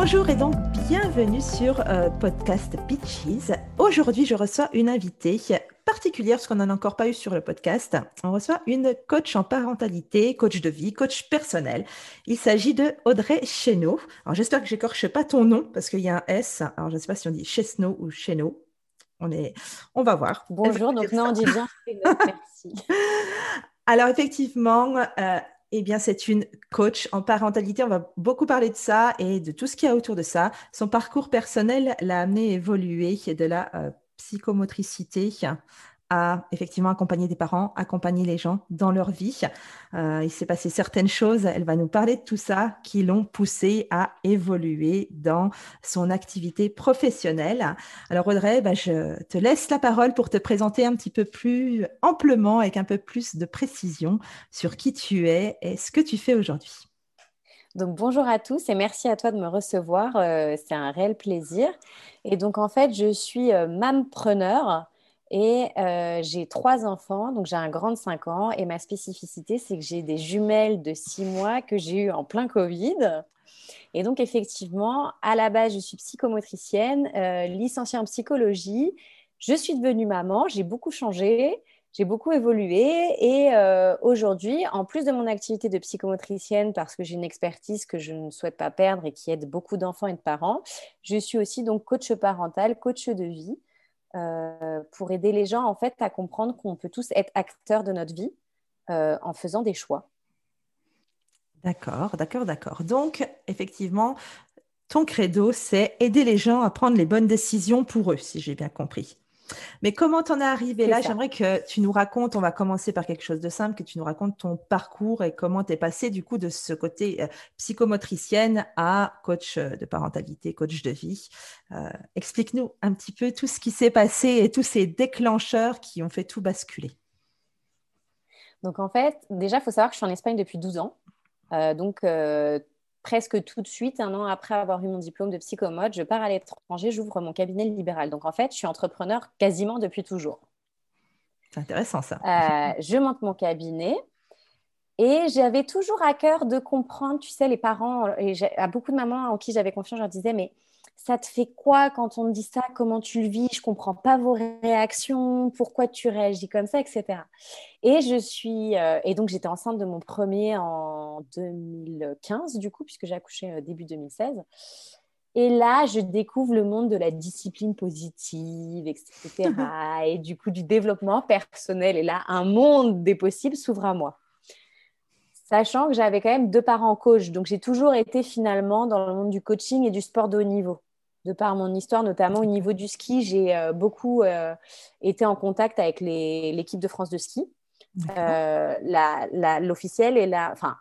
Bonjour et donc bienvenue sur euh, podcast Pitches. Aujourd'hui, je reçois une invitée particulière parce qu'on n'en a encore pas eu sur le podcast. On reçoit une coach en parentalité, coach de vie, coach personnel. Il s'agit de Audrey Chéneau. Alors j'espère que j'écorche pas ton nom parce qu'il y a un S. Alors je ne sais pas si on dit Chesneau ou Chéneau. On, est... on va voir. Bonjour, donc non, on dit bien. Merci. Alors effectivement, euh, eh bien, c'est une coach en parentalité. On va beaucoup parler de ça et de tout ce qu'il y a autour de ça. Son parcours personnel l'a amené à évoluer de la euh, psychomotricité à effectivement accompagner des parents, accompagner les gens dans leur vie. Euh, il s'est passé certaines choses, elle va nous parler de tout ça, qui l'ont poussé à évoluer dans son activité professionnelle. Alors Audrey, bah, je te laisse la parole pour te présenter un petit peu plus amplement, avec un peu plus de précision sur qui tu es et ce que tu fais aujourd'hui. Donc bonjour à tous et merci à toi de me recevoir. Euh, c'est un réel plaisir. Et donc en fait, je suis euh, mampreneur. Et euh, j'ai trois enfants, donc j'ai un grand de 5 ans. Et ma spécificité, c'est que j'ai des jumelles de 6 mois que j'ai eues en plein Covid. Et donc, effectivement, à la base, je suis psychomotricienne, euh, licenciée en psychologie. Je suis devenue maman, j'ai beaucoup changé, j'ai beaucoup évolué. Et euh, aujourd'hui, en plus de mon activité de psychomotricienne, parce que j'ai une expertise que je ne souhaite pas perdre et qui aide beaucoup d'enfants et de parents, je suis aussi donc coach parental, coach de vie. Euh, pour aider les gens en fait à comprendre qu'on peut tous être acteurs de notre vie euh, en faisant des choix. D'accord, d'accord, d'accord. Donc, effectivement, ton credo, c'est aider les gens à prendre les bonnes décisions pour eux, si j'ai bien compris. Mais comment t'en es arrivé là? J'aimerais que tu nous racontes, on va commencer par quelque chose de simple, que tu nous racontes ton parcours et comment tu es passé du coup de ce côté euh, psychomotricienne à coach euh, de parentalité, coach de vie. Euh, explique-nous un petit peu tout ce qui s'est passé et tous ces déclencheurs qui ont fait tout basculer. Donc en fait, déjà, il faut savoir que je suis en Espagne depuis 12 ans. donc presque tout de suite, un an après avoir eu mon diplôme de psychomote, je pars à l'étranger, j'ouvre mon cabinet libéral. Donc en fait, je suis entrepreneur quasiment depuis toujours. C'est intéressant ça. Euh, je monte mon cabinet et j'avais toujours à cœur de comprendre, tu sais, les parents, et à beaucoup de mamans en qui j'avais confiance, je leur disais, mais ça te fait quoi quand on te dit ça? Comment tu le vis? Je comprends pas vos réactions. Pourquoi tu réagis comme ça, etc. Et je suis euh, et donc j'étais enceinte de mon premier en 2015 du coup puisque j'ai accouché euh, début 2016. Et là, je découvre le monde de la discipline positive, etc. et du coup, du développement personnel. Et là, un monde des possibles s'ouvre à moi. Sachant que j'avais quand même deux parents coach. Donc, j'ai toujours été finalement dans le monde du coaching et du sport de haut niveau de par mon histoire, notamment au niveau du ski, j'ai euh, beaucoup euh, été en contact avec l'équipe de France de ski, euh, l'officielle et la, enfin,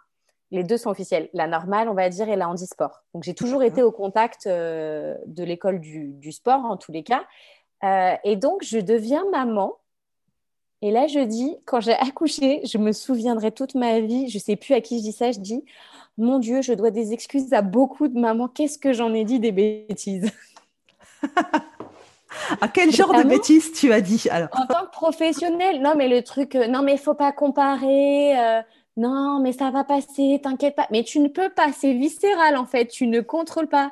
les deux sont officiels, la normale, on va dire, et la handisport. Donc, j'ai toujours été au contact de l'école du, du, sport, en tous les cas. et donc, je deviens maman. Et là, je dis, quand j'ai accouché, je me souviendrai toute ma vie, je ne sais plus à qui je dis ça, je dis, mon Dieu, je dois des excuses à beaucoup de mamans. Qu'est-ce que j'en ai dit des bêtises? À quel genre de bêtises tu as dit alors? En tant que professionnelle, non mais le truc, euh, non mais il faut pas comparer, euh, non mais ça va passer, t'inquiète pas. Mais tu ne peux pas, c'est viscéral en fait, tu ne contrôles pas.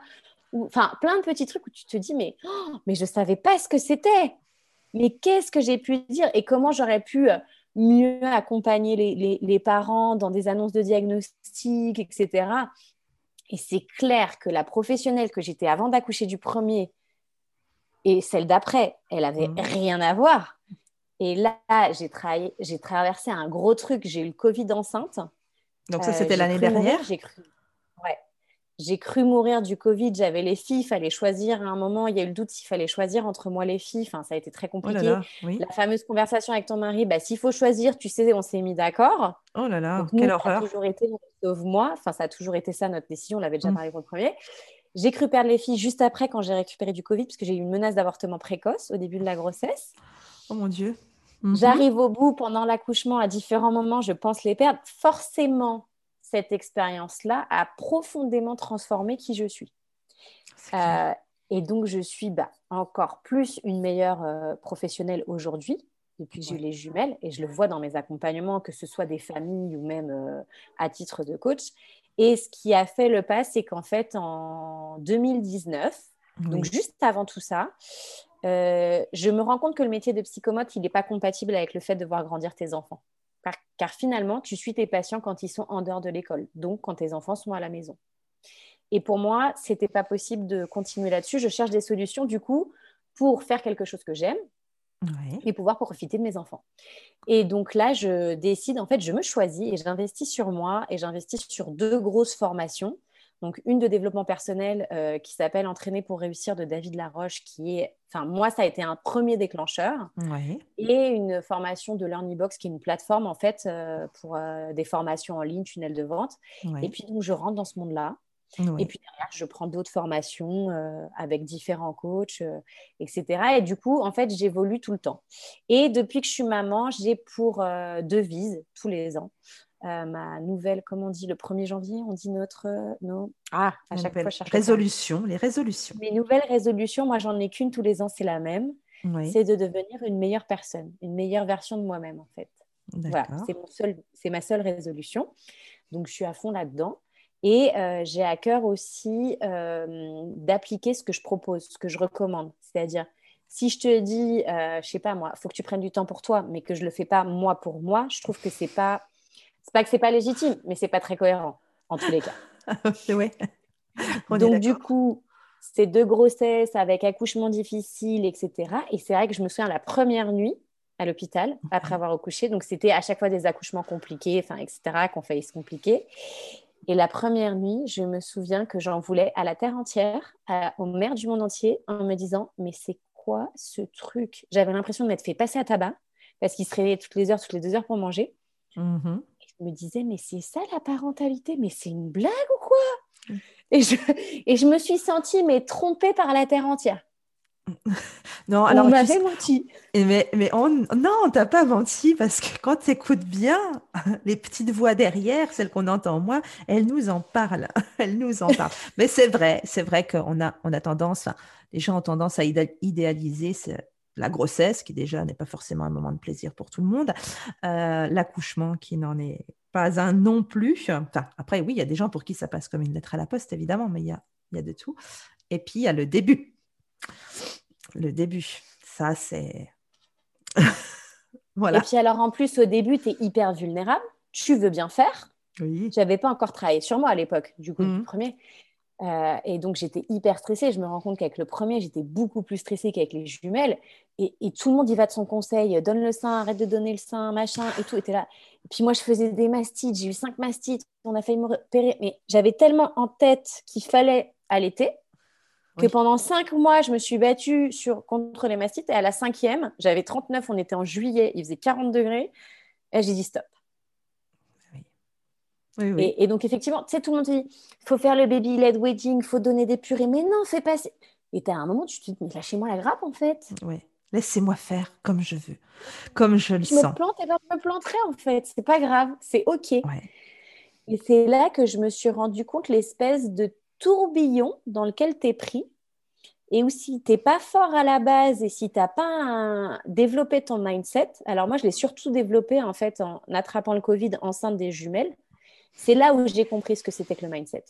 Enfin, plein de petits trucs où tu te dis mais, oh, mais je savais pas ce que c'était. Mais qu'est-ce que j'ai pu dire et comment j'aurais pu euh, mieux accompagner les, parents dans des annonces de diagnostic, etc. Et c'est clair que la professionnelle que j'étais avant d'accoucher du premier et celle d'après, elle avait mmh. rien à voir. Et là, j'ai, j'ai traversé un gros truc. J'ai eu le Covid enceinte. Donc ça, c'était l'année dernière? J'ai cru j'ai cru mourir du Covid, j'avais les filles, il fallait choisir à un moment, il y a eu le doute s'il fallait choisir entre moi et les filles, enfin, ça a été très oh compliqué. La fameuse conversation avec ton mari, bah, s'il faut choisir, tu sais, on s'est mis d'accord. Oh là là, quelle horreur. Ça a toujours été, sauf moi, enfin, ça a toujours été ça notre décision, on l'avait déjà mmh. parlé pour le premier. J'ai cru perdre les filles juste après quand j'ai récupéré du Covid, parce que j'ai eu une menace d'avortement précoce au début de la grossesse. Oh mon Dieu. J'arrive au bout pendant l'accouchement à différents moments, je pense les perdre. Forcément, cette expérience-là a profondément transformé qui je suis. Euh, et donc, je suis bah, encore plus une meilleure euh, professionnelle aujourd'hui, depuis que j'ai eu les jumelles, et je le vois dans mes accompagnements, que ce soit des familles ou même euh, à titre de coach. Et ce qui a fait le pas, c'est qu'en fait, en 2019, donc juste avant tout ça, je me rends compte que le métier de psychomote, il n'est pas compatible avec le fait de voir grandir tes enfants car, finalement, tu suis tes patients quand ils sont en dehors de l'école, donc quand tes enfants sont à la maison. Et pour moi, ce n'était pas possible de continuer là-dessus. Je cherche des solutions, du coup, pour faire quelque chose que j'aime et pouvoir profiter de mes enfants. Et donc là, je décide, en fait, je me choisis et j'investis sur moi et j'investis sur deux grosses formations donc, une de développement personnel euh, qui s'appelle Entraîner pour réussir de David Laroche, qui est, enfin, moi, ça a été un premier déclencheur. Et une formation de LearnyBox, qui est une plateforme, en fait, euh, pour euh, des formations en ligne, tunnel de vente. Et puis, donc, je rentre dans ce monde-là. Et puis derrière, je prends d'autres formations avec différents coachs, etc. Et du coup, en fait, j'évolue tout le temps. Et depuis que je suis maman, j'ai pour devise tous les ans euh, ma nouvelle, comment on dit, le 1er janvier, on dit notre. Euh, non. Ah, à chaque fois, je cherche. Résolution, les résolutions. Mes nouvelles résolutions, moi, j'en ai qu'une tous les ans, c'est la même. C'est de devenir une meilleure personne, une meilleure version de moi-même, en fait. Voilà, c'est ma seule résolution. Donc, je suis à fond là-dedans. Et euh, j'ai à cœur aussi d'appliquer ce que je propose, ce que je recommande. C'est-à-dire, si je te dis, je sais pas moi, il faut que tu prennes du temps pour toi, mais que je le fais pas moi pour moi, je trouve que c'est pas c'est pas que c'est pas légitime, mais c'est pas très cohérent en tous les cas. ouais. Donc du coup, c'est deux grossesses avec accouchement difficile, etc. Et c'est vrai que je me souviens la première nuit à l'hôpital après avoir accouché. Donc c'était à chaque fois des accouchements compliqués, enfin etc. qu'on faillit se compliquer. Et la première nuit, je me souviens que j'en voulais à la terre entière, aux mères du monde entier, en me disant mais c'est quoi ce truc? J'avais l'impression de m'être fait passer à tabac parce qu'il se réveillait toutes les heures, toutes les deux heures pour manger. Mm-hmm je me disais, mais c'est ça la parentalité, mais c'est une blague ou quoi? Et je, et je me suis sentie mais trompée par la terre entière. Non, alors on m'avait menti. Mais, mais on... non, t'as pas menti parce que quand tu écoutes bien, les petites voix derrière, celles qu'on entend moins, elles nous en parlent. Elles nous en parlent. mais c'est vrai, c'est vrai qu'on a, on a tendance, les gens ont tendance à idéaliser la grossesse, qui déjà n'est pas forcément un moment de plaisir pour tout le monde, euh, l'accouchement qui n'en est pas un non plus. Enfin, après, oui, il y a des gens pour qui ça passe comme une lettre à la poste, évidemment, mais il y a, y a de tout. Et puis, il y a le début. Le début, ça, c'est... voilà. Et puis alors, en plus, au début, tu es hyper vulnérable. Tu veux bien faire. Oui. J'avais pas encore travaillé sur moi à l'époque, du coup, le mmh. premier. Euh, et donc, j'étais hyper stressée. Je me rends compte qu'avec le premier, j'étais beaucoup plus stressée qu'avec les jumelles. Et, tout le monde y va de son conseil. Donne le sein, arrête de donner le sein, machin, et tout. était là. Et puis moi, je faisais des mastites. J'ai eu cinq mastites. On a failli me repérer. Mais j'avais tellement en tête qu'il fallait allaiter que pendant cinq mois, je me suis battue sur, contre les mastites. Et à la cinquième, j'avais 39. On était en juillet. Il faisait 40 degrés. Et j'ai dit stop. Et, donc, effectivement, tu sais, tout le monde dit il faut faire le baby-led wedding, il faut donner des purées. Mais non, fais pas. Et tu as un moment, tu te dis mais lâchez-moi la grappe, en fait. Oui. Laissez-moi faire comme je veux, comme je le je sens. Je me plante, et je me planterai, en fait. C'est pas grave, c'est OK. Et c'est là que je me suis rendu compte l'espèce de tourbillon dans lequel tu es pris. Et aussi, tu n'es pas fort à la base et si tu n'as pas développé ton mindset, alors moi, je l'ai surtout développé en fait en attrapant le Covid enceinte des jumelles c'est là où j'ai compris ce que c'était que le mindset.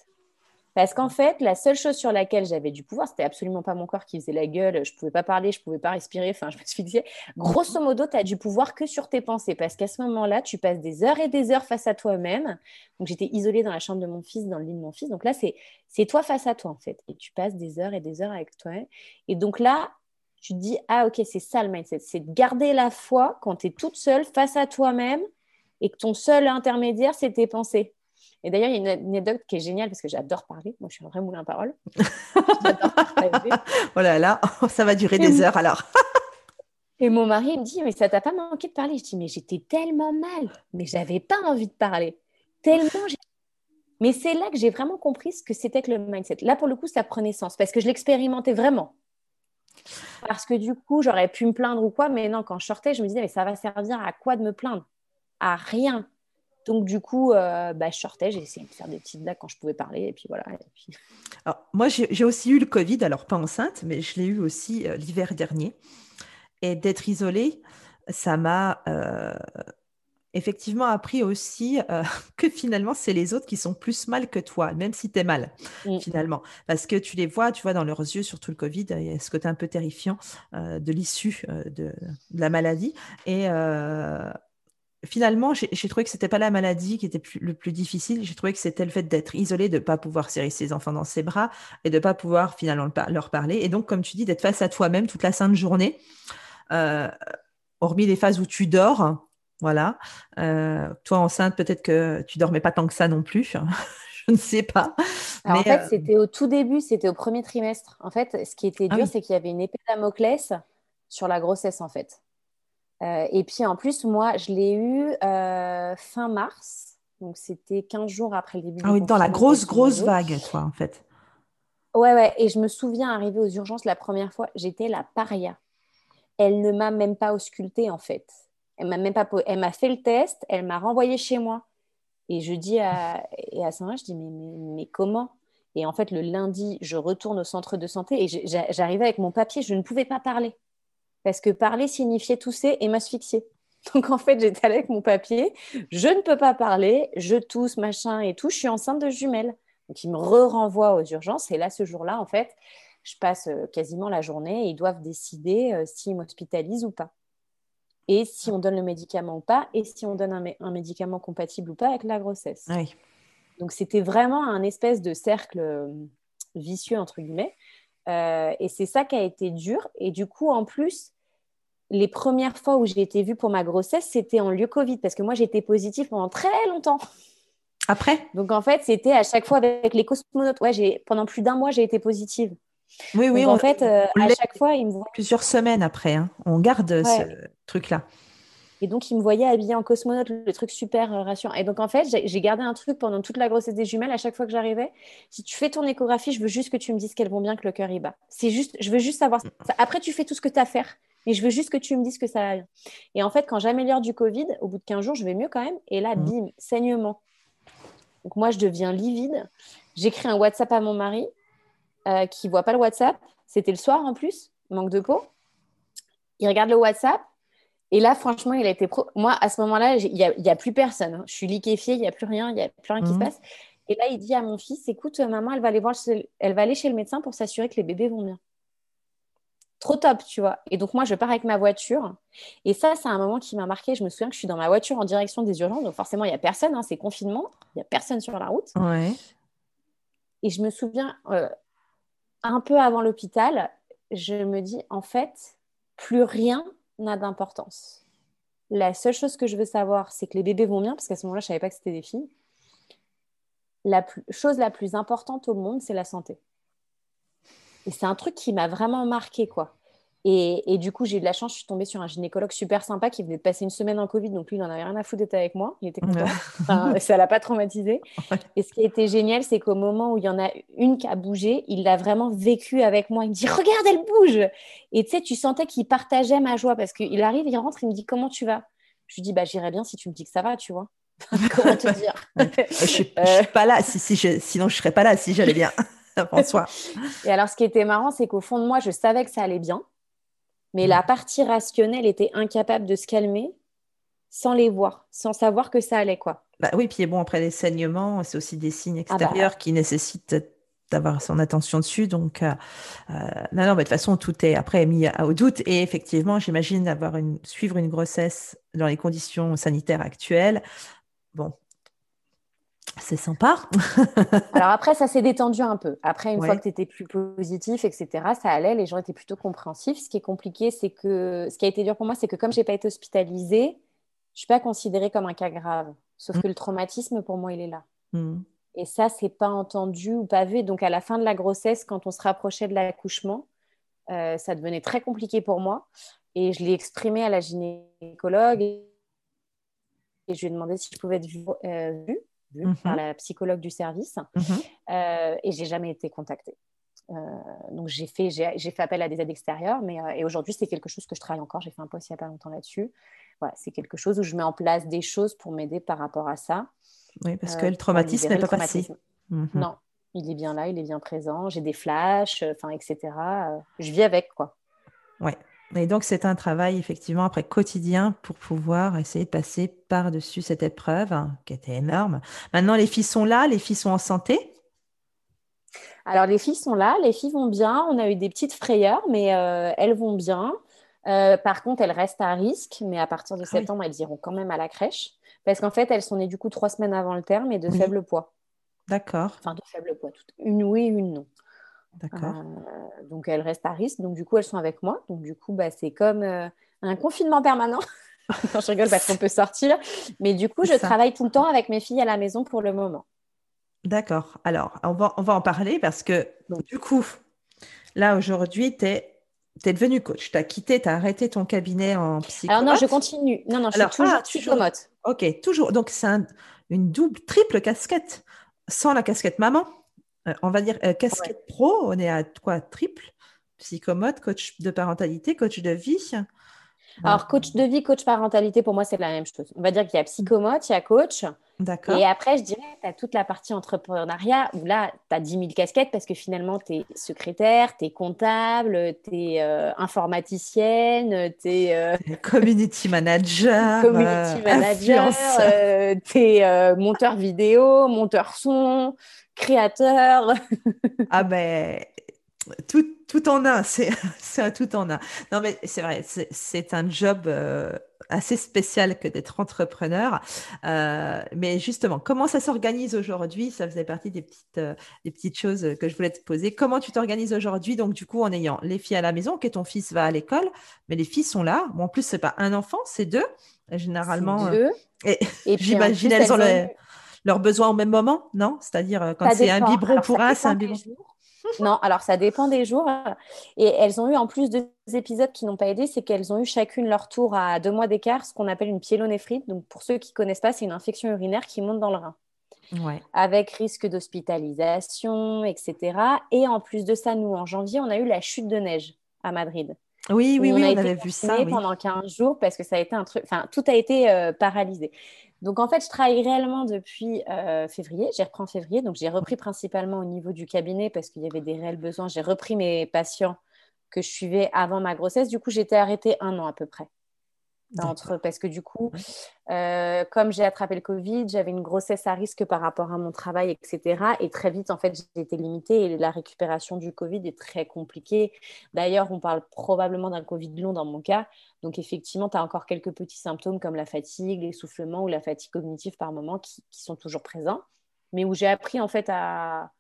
Parce qu'en fait, la seule chose sur laquelle j'avais du pouvoir, c'était absolument pas mon corps qui faisait la gueule, je pouvais pas parler, je pouvais pas respirer, enfin, je me suis dit, grosso modo, tu as du pouvoir que sur tes pensées, parce qu'à ce moment-là, tu passes des heures et des heures face à toi-même. Donc, j'étais isolée dans la chambre de mon fils, dans le lit de mon fils. Donc là, c'est toi face à toi, en fait. Et tu passes des heures et des heures avec toi. Et donc là, tu te dis, ah, ok, c'est ça le mindset, c'est de garder la foi quand tu es toute seule face à toi-même et que ton seul intermédiaire, c'est tes pensées. Et d'ailleurs, il y a une anecdote qui est géniale parce que j'adore parler. Moi, je suis un vrai moulin à parole. oh là là, ça va durer des heures alors. Et mon mari me dit, mais ça t'a pas manqué de parler? Je dis, mais j'étais tellement mal, mais j'avais pas envie de parler. Tellement. Mais c'est là que j'ai vraiment compris ce que c'était que le mindset. Là, pour le coup, ça prenait sens parce que je l'expérimentais vraiment. Parce que du coup, j'aurais pu me plaindre ou quoi, mais non, quand je sortais, je me disais, mais ça va servir à quoi de me plaindre? À rien. Donc, du coup, euh, bah, je sortais, j'ai essayé de faire des petites blagues quand je pouvais parler, et puis voilà. Alors, moi, j'ai aussi eu le Covid, alors pas enceinte, mais je l'ai eu aussi euh, l'hiver dernier. Et d'être isolée, ça m'a euh, effectivement appris aussi que finalement, c'est les autres qui sont plus mal que toi, même si tu es mal, mmh. finalement. Parce que tu les vois, tu vois dans leurs yeux, surtout le Covid, il y a ce côté un peu terrifiant de l'issue de, la maladie. Et finalement, j'ai trouvé que c'était pas la maladie qui était le plus difficile. J'ai trouvé que c'était le fait d'être isolé, de ne pas pouvoir serrer ses enfants dans ses bras et de ne pas pouvoir finalement leur parler. Et donc, comme tu dis, d'être face à toi-même toute la sainte journée. Euh, hormis les phases où tu dors, voilà. Euh, toi, enceinte, peut-être que tu dormais pas tant que ça non plus. je ne sais pas. en fait, euh, c'était au tout début, c'était au premier trimestre. En fait, ce qui était ah dur, c'est qu'il y avait une épée Damoclès sur la grossesse, en fait. Et puis, en plus, moi, je l'ai eu fin mars. Donc, c'était 15 jours après le début. Ah oui, dans la grosse, grosse vague, toi, en fait. Ouais, ouais. Et je me souviens, arriver aux urgences la première fois, j'étais la paria elle ne m'a même pas ausculté en fait. Elle m'a même pas, elle m'a fait le test, elle m'a renvoyé chez moi. Et je dis à, et à je dis mais, mais, comment? Et en fait, le lundi, je retourne au centre de santé et j'arrivais avec mon papier, je ne pouvais pas parler parce que parler signifiait tousser et m'asphyxier. Donc en fait, j'étais avec mon papier, je ne peux pas parler, je tousse, machin et tout, je suis enceinte de jumelles. Donc il me re-renvoie aux urgences et là, ce jour-là, en fait, je passe euh, quasiment la journée et ils doivent décider euh, s'ils m'hospitalisent ou pas. Et si on donne le médicament ou pas, et si on donne un, médicament compatible ou pas avec la grossesse. Donc c'était vraiment un espèce de cercle euh, vicieux, entre guillemets. et c'est ça qui a été dur. Et du coup, en plus, les premières fois où j'ai été vue pour ma grossesse, c'était en lieu Covid, parce que moi, j'étais positive pendant très longtemps. Après? Donc en fait, c'était à chaque fois avec les cosmonautes. Ouais, pendant plus d'un mois, j'ai été positive. Oui, oui. en fait, euh, à chaque fois, il me voit... Plusieurs semaines après, hein. on garde ce truc-là. Et donc, il me voyait habillée en cosmonaute, le truc super euh, rassurant. Et donc, en fait, j'ai gardé un truc pendant toute la grossesse des jumelles. À chaque fois que j'arrivais, si tu fais ton échographie, je veux juste que tu me dises qu'elles vont bien, que le cœur y bat. C'est juste, je veux juste savoir ça. Après, tu fais tout ce que tu as à faire. Mais je veux juste que tu me dises que ça va bien. Et en fait, quand j'améliore du Covid, au bout de 15 jours, je vais mieux quand même. Et là, mm. bim, saignement. Donc, moi, je deviens livide. J'écris un WhatsApp à mon mari euh, qui voit pas le WhatsApp. C'était le soir en plus, manque de peau. Il regarde le WhatsApp. Et là, franchement, il a été pro. Moi, à ce moment-là, il n'y a, a, plus personne. Hein. Je suis liquéfiée, il n'y a plus rien, il n'y a plus rien qui se mhm. passe. Et là, il dit à mon fils Écoute, maman, elle va aller, voir elle va aller chez le médecin pour s'assurer que les bébés vont bien. Trop top, tu vois. Et donc, moi, je pars avec ma voiture. Et ça, c'est un moment qui m'a marqué. Je me souviens que je suis dans ma voiture en direction des urgences. Donc, forcément, il n'y a personne. Hein, c'est confinement. Il n'y a personne sur la route. Ouais. Et je me souviens, euh, un peu avant l'hôpital, je me dis, en fait, plus rien n'a d'importance. La seule chose que je veux savoir, c'est que les bébés vont bien, parce qu'à ce moment-là, je ne savais pas que c'était des filles. La chose la plus importante au monde, c'est la santé. Et c'est un truc qui m'a vraiment marqué, quoi. Et, du coup, j'ai eu de la chance, je suis tombée sur un gynécologue super sympa qui venait de passer une semaine en Covid, donc lui, il n'en avait rien à foutre d'être avec moi, il était content, ça ne l'a pas traumatisé. Et ce qui a été génial, c'est qu'au moment où il y en a une qui a bougé, il l'a vraiment vécu avec moi. Il me dit, regarde, elle bouge Et tu sais, tu sentais qu'il partageait ma joie, parce qu'il arrive, il rentre, il me dit, comment tu vas? Je lui dis, bah, j'irai bien si tu me dis que ça va, tu vois. comment te dire? Je ne suis, pas là, si, si sinon je ne serais pas là si j'allais bien. François. Et alors, ce qui était marrant, c'est qu'au fond de moi, je savais que ça allait bien. Mais la partie rationnelle était incapable de se calmer sans les voir, sans savoir que ça allait quoi. Bah oui, puis bon, après les saignements, c'est aussi des signes ah bah. extérieurs qui nécessitent d'avoir son attention dessus. Donc, euh, euh, non, non, de toute façon, tout est après mis au doute. Et effectivement, j'imagine une, suivre une grossesse dans les conditions sanitaires actuelles. Bon, c'est sympa. Alors après, ça s'est détendu un peu. Après, une fois que tu étais plus positif, etc., ça allait, les gens étaient plutôt compréhensifs. Ce qui est compliqué, c'est que ce qui a été dur pour moi, c'est que comme je n'ai pas été hospitalisée, je ne suis pas considérée comme un cas grave. Sauf mm. que le traumatisme, pour moi, il est là. Hmm. Et ça, c'est pas entendu ou pas vu. Donc, à la fin de la grossesse, quand on se rapprochait de l'accouchement, euh, ça devenait très compliqué pour moi. Et je l'ai exprimé à la gynécologue et, je lui ai demandé si je pouvais être vue, euh, mhm. par la psychologue du service. Mhm. Euh, et j'ai jamais été contactée. donc j'ai fait, j'ai, fait appel à des aides extérieures, mais et aujourd'hui c'est quelque chose que je travaille encore. J'ai fait un post il n'y a pas longtemps là-dessus. Voilà, c'est quelque chose où je mets en place des choses pour m'aider par rapport à ça. Oui, parce que le traumatisme n'est pas passé. Mhm. Non, il est bien là, il est bien présent. J'ai des flashs, enfin, etc. Je vis avec, quoi. Oui. Et donc, c'est un travail, effectivement, après quotidien pour pouvoir essayer de passer par-dessus cette épreuve hein, qui était énorme. Maintenant, les filles sont là, les filles sont en santé Alors, les filles sont là, les filles vont bien. On a eu des petites frayeurs, mais euh, elles vont bien. Euh, par contre, elles restent à risque, mais à partir de ah septembre, elles iront quand même à la crèche. Parce qu'en fait, elles sont nées du coup trois semaines avant le terme et de faible poids. D'accord. Enfin, de faible poids. Une oui, une non. D'accord. Euh, donc elles restent à risque. Donc du coup, elles sont avec moi. Donc du coup, bah, c'est comme euh, un confinement permanent. je rigole parce qu'on peut sortir. Mais du coup, je travaille tout le temps avec mes filles à la maison pour le moment. D'accord. Alors, on va, on va en parler parce que du coup, là aujourd'hui, tu es tu es devenu coach, tu as quitté, tu as arrêté ton cabinet en psychomote. Alors non, je continue. Non, non, je suis toujours ah, psychomote. Ok, toujours. Donc, c'est une double, triple casquette. Sans la casquette maman, on va dire euh, casquette pro, on est à quoi Triple? Psychomote, coach de parentalité, coach de vie. Alors, coach de vie, coach parentalité, pour moi, c'est la même chose. On va dire qu'il y a psychomote, il y a coach. D'accord. Et après, je dirais, tu as toute la partie entrepreneuriat où là, tu as 10 000 casquettes parce que finalement, tu es secrétaire, tu es comptable, tu es euh, informaticienne, tu es. Euh, community manager. community manager, tu es monteur vidéo, monteur son, créateur. ah ben, tout, tout en un, c'est un tout en un. Non, mais c'est vrai, c'est un job euh, assez spécial que d'être entrepreneur. Euh, mais justement, comment ça s'organise aujourd'hui? Ça faisait partie des petites, euh, des petites choses que je voulais te poser. Comment tu t'organises aujourd'hui? Donc, du coup, en ayant les filles à la maison, que ton fils va à l'école, mais les filles sont là. Bon, en plus, c'est pas un enfant, c'est deux. Généralement. Deux. et, j'imagine elles ont leurs besoins au même moment, non? C'est-à-dire quand c'est un biberon pour un, c'est un biberon non, alors ça dépend des jours. Et elles ont eu en plus deux épisodes qui n'ont pas aidé, c'est qu'elles ont eu chacune leur tour à deux mois d'écart, ce qu'on appelle une pyélonéphrite. Donc pour ceux qui ne connaissent pas, c'est une infection urinaire qui monte dans le rein. Avec risque d'hospitalisation, etc. Et en plus de ça, nous, en janvier, on a eu la chute de neige à Madrid. Oui, oui, oui, on, avait vu ça. Pendant 15 jours parce que ça a été un truc, enfin, tout a été euh, paralysé. Donc en fait, je travaille réellement depuis euh, février. J'ai repris en février, donc j'ai repris principalement au niveau du cabinet parce qu'il y avait des réels besoins. J'ai repris mes patients que je suivais avant ma grossesse. Du coup, j'étais arrêtée un an à peu près parce que du coup, euh, comme j'ai attrapé le Covid, j'avais une grossesse à risque par rapport à mon travail, etc. Et très vite, en fait, j'ai été limitée et la récupération du Covid est très compliquée. D'ailleurs, on parle probablement d'un Covid long dans mon cas. Donc, effectivement, tu as encore quelques petits symptômes comme la fatigue, l'essoufflement ou la fatigue cognitive par moment qui, sont toujours présents, mais où j'ai appris en fait à.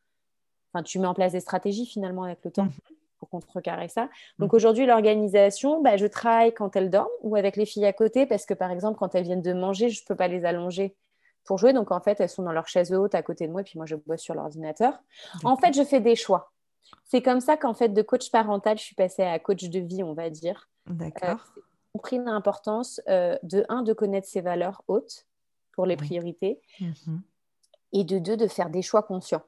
Enfin, tu mets en place des stratégies finalement avec le temps. Mmh pour contrecarrer ça. Donc mm. aujourd'hui, l'organisation, bah, je travaille quand elles dorment ou avec les filles à côté parce que par exemple, quand elles viennent de manger, je ne peux pas les allonger pour jouer. Donc en fait, elles sont dans leur chaise haute à côté de moi et puis moi, je bosse sur l'ordinateur. En fait, je fais des choix. C'est comme ça qu'en fait, de coach parental, je suis passée à coach de vie, on va dire. D'accord. Euh, compris l'importance euh, de, un, de connaître ses valeurs hautes pour les priorités mm-hmm. et de deux, de faire des choix conscients.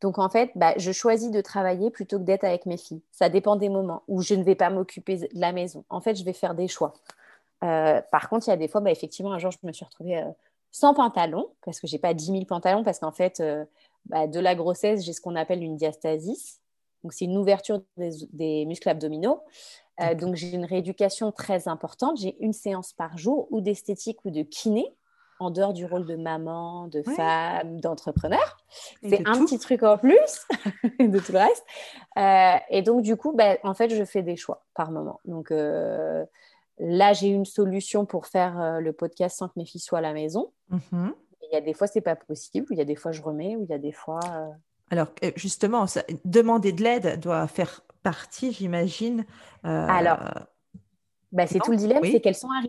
Donc en fait, bah, je choisis de travailler plutôt que d'être avec mes filles. Ça dépend des moments où je ne vais pas m'occuper de la maison. En fait, je vais faire des choix. Euh, par contre, il y a des fois, bah, effectivement, un jour, je me suis retrouvée euh, sans pantalon, parce que je n'ai pas 10 000 pantalons, parce qu'en fait, euh, bah, de la grossesse, j'ai ce qu'on appelle une diastasis. Donc, c'est une ouverture des, muscles abdominaux. donc, j'ai une rééducation très importante. J'ai une séance par jour, ou d'esthétique ou de kiné en dehors du rôle de maman, de femme, d'entrepreneur. C'est un petit truc en plus de tout le reste. Euh, et donc, du coup, bah, en fait, je fais des choix par moment. Donc, euh, là, j'ai une solution pour faire euh, le podcast sans que mes filles soient à la maison. Mm-hmm. Il y a des fois, c'est pas possible. Il y a des fois, je remets. Ou il y a des fois. Alors, justement, demander de l'aide doit faire partie, j'imagine. Alors, bah, c'est tout le dilemme, c'est qu'elles sont à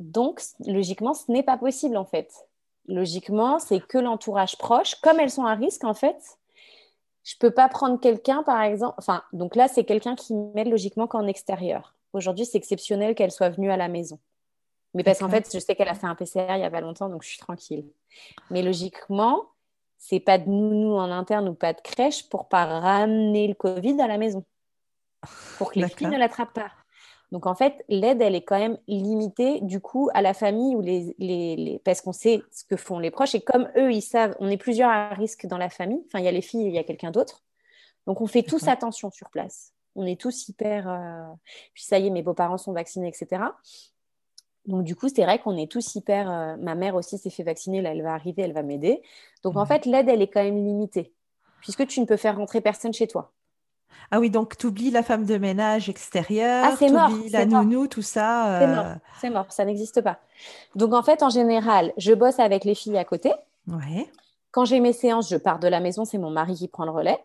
donc, logiquement, ce n'est pas possible en fait. logiquement, c'est que l'entourage proche. Comme elles sont à risque, en fait, je peux pas prendre quelqu'un, par exemple. Enfin, donc là, c'est quelqu'un qui m'aide logiquement qu'en extérieur. Aujourd'hui, c'est exceptionnel qu'elle soit venue à la maison. Mais parce qu'en fait, je sais qu'elle a fait un PCR il y a pas longtemps, donc je suis tranquille. Mais logiquement, c'est pas de nounou en interne ou pas de crèche pour pas ramener le Covid à la maison. Pour que les filles ne l'attrapent pas. Donc en fait, l'aide, elle est quand même limitée du coup à la famille ou les, les, parce qu'on sait ce que font les proches et comme eux, ils savent, on est plusieurs à risque dans la famille. Enfin, il y a les filles, et il y a quelqu'un d'autre. Donc on fait tous attention sur place. On est tous hyper. Euh, puis ça y est, mes beaux-parents sont vaccinés, etc. Donc du coup, c'est vrai qu'on est tous hyper. Euh, ma mère aussi s'est fait vacciner, là, elle va arriver, elle va m'aider. Donc en fait, l'aide, elle est quand même limitée puisque tu ne peux faire rentrer personne chez toi. Ah oui, donc tu oublies la femme de ménage extérieure, ah, tu oublies la nounou, tout ça. C'est mort, euh, c'est mort, ça n'existe pas. Donc en fait, en général, je bosse avec les filles à côté. Ouais. Quand j'ai mes séances, je pars de la maison, c'est mon mari qui prend le relais.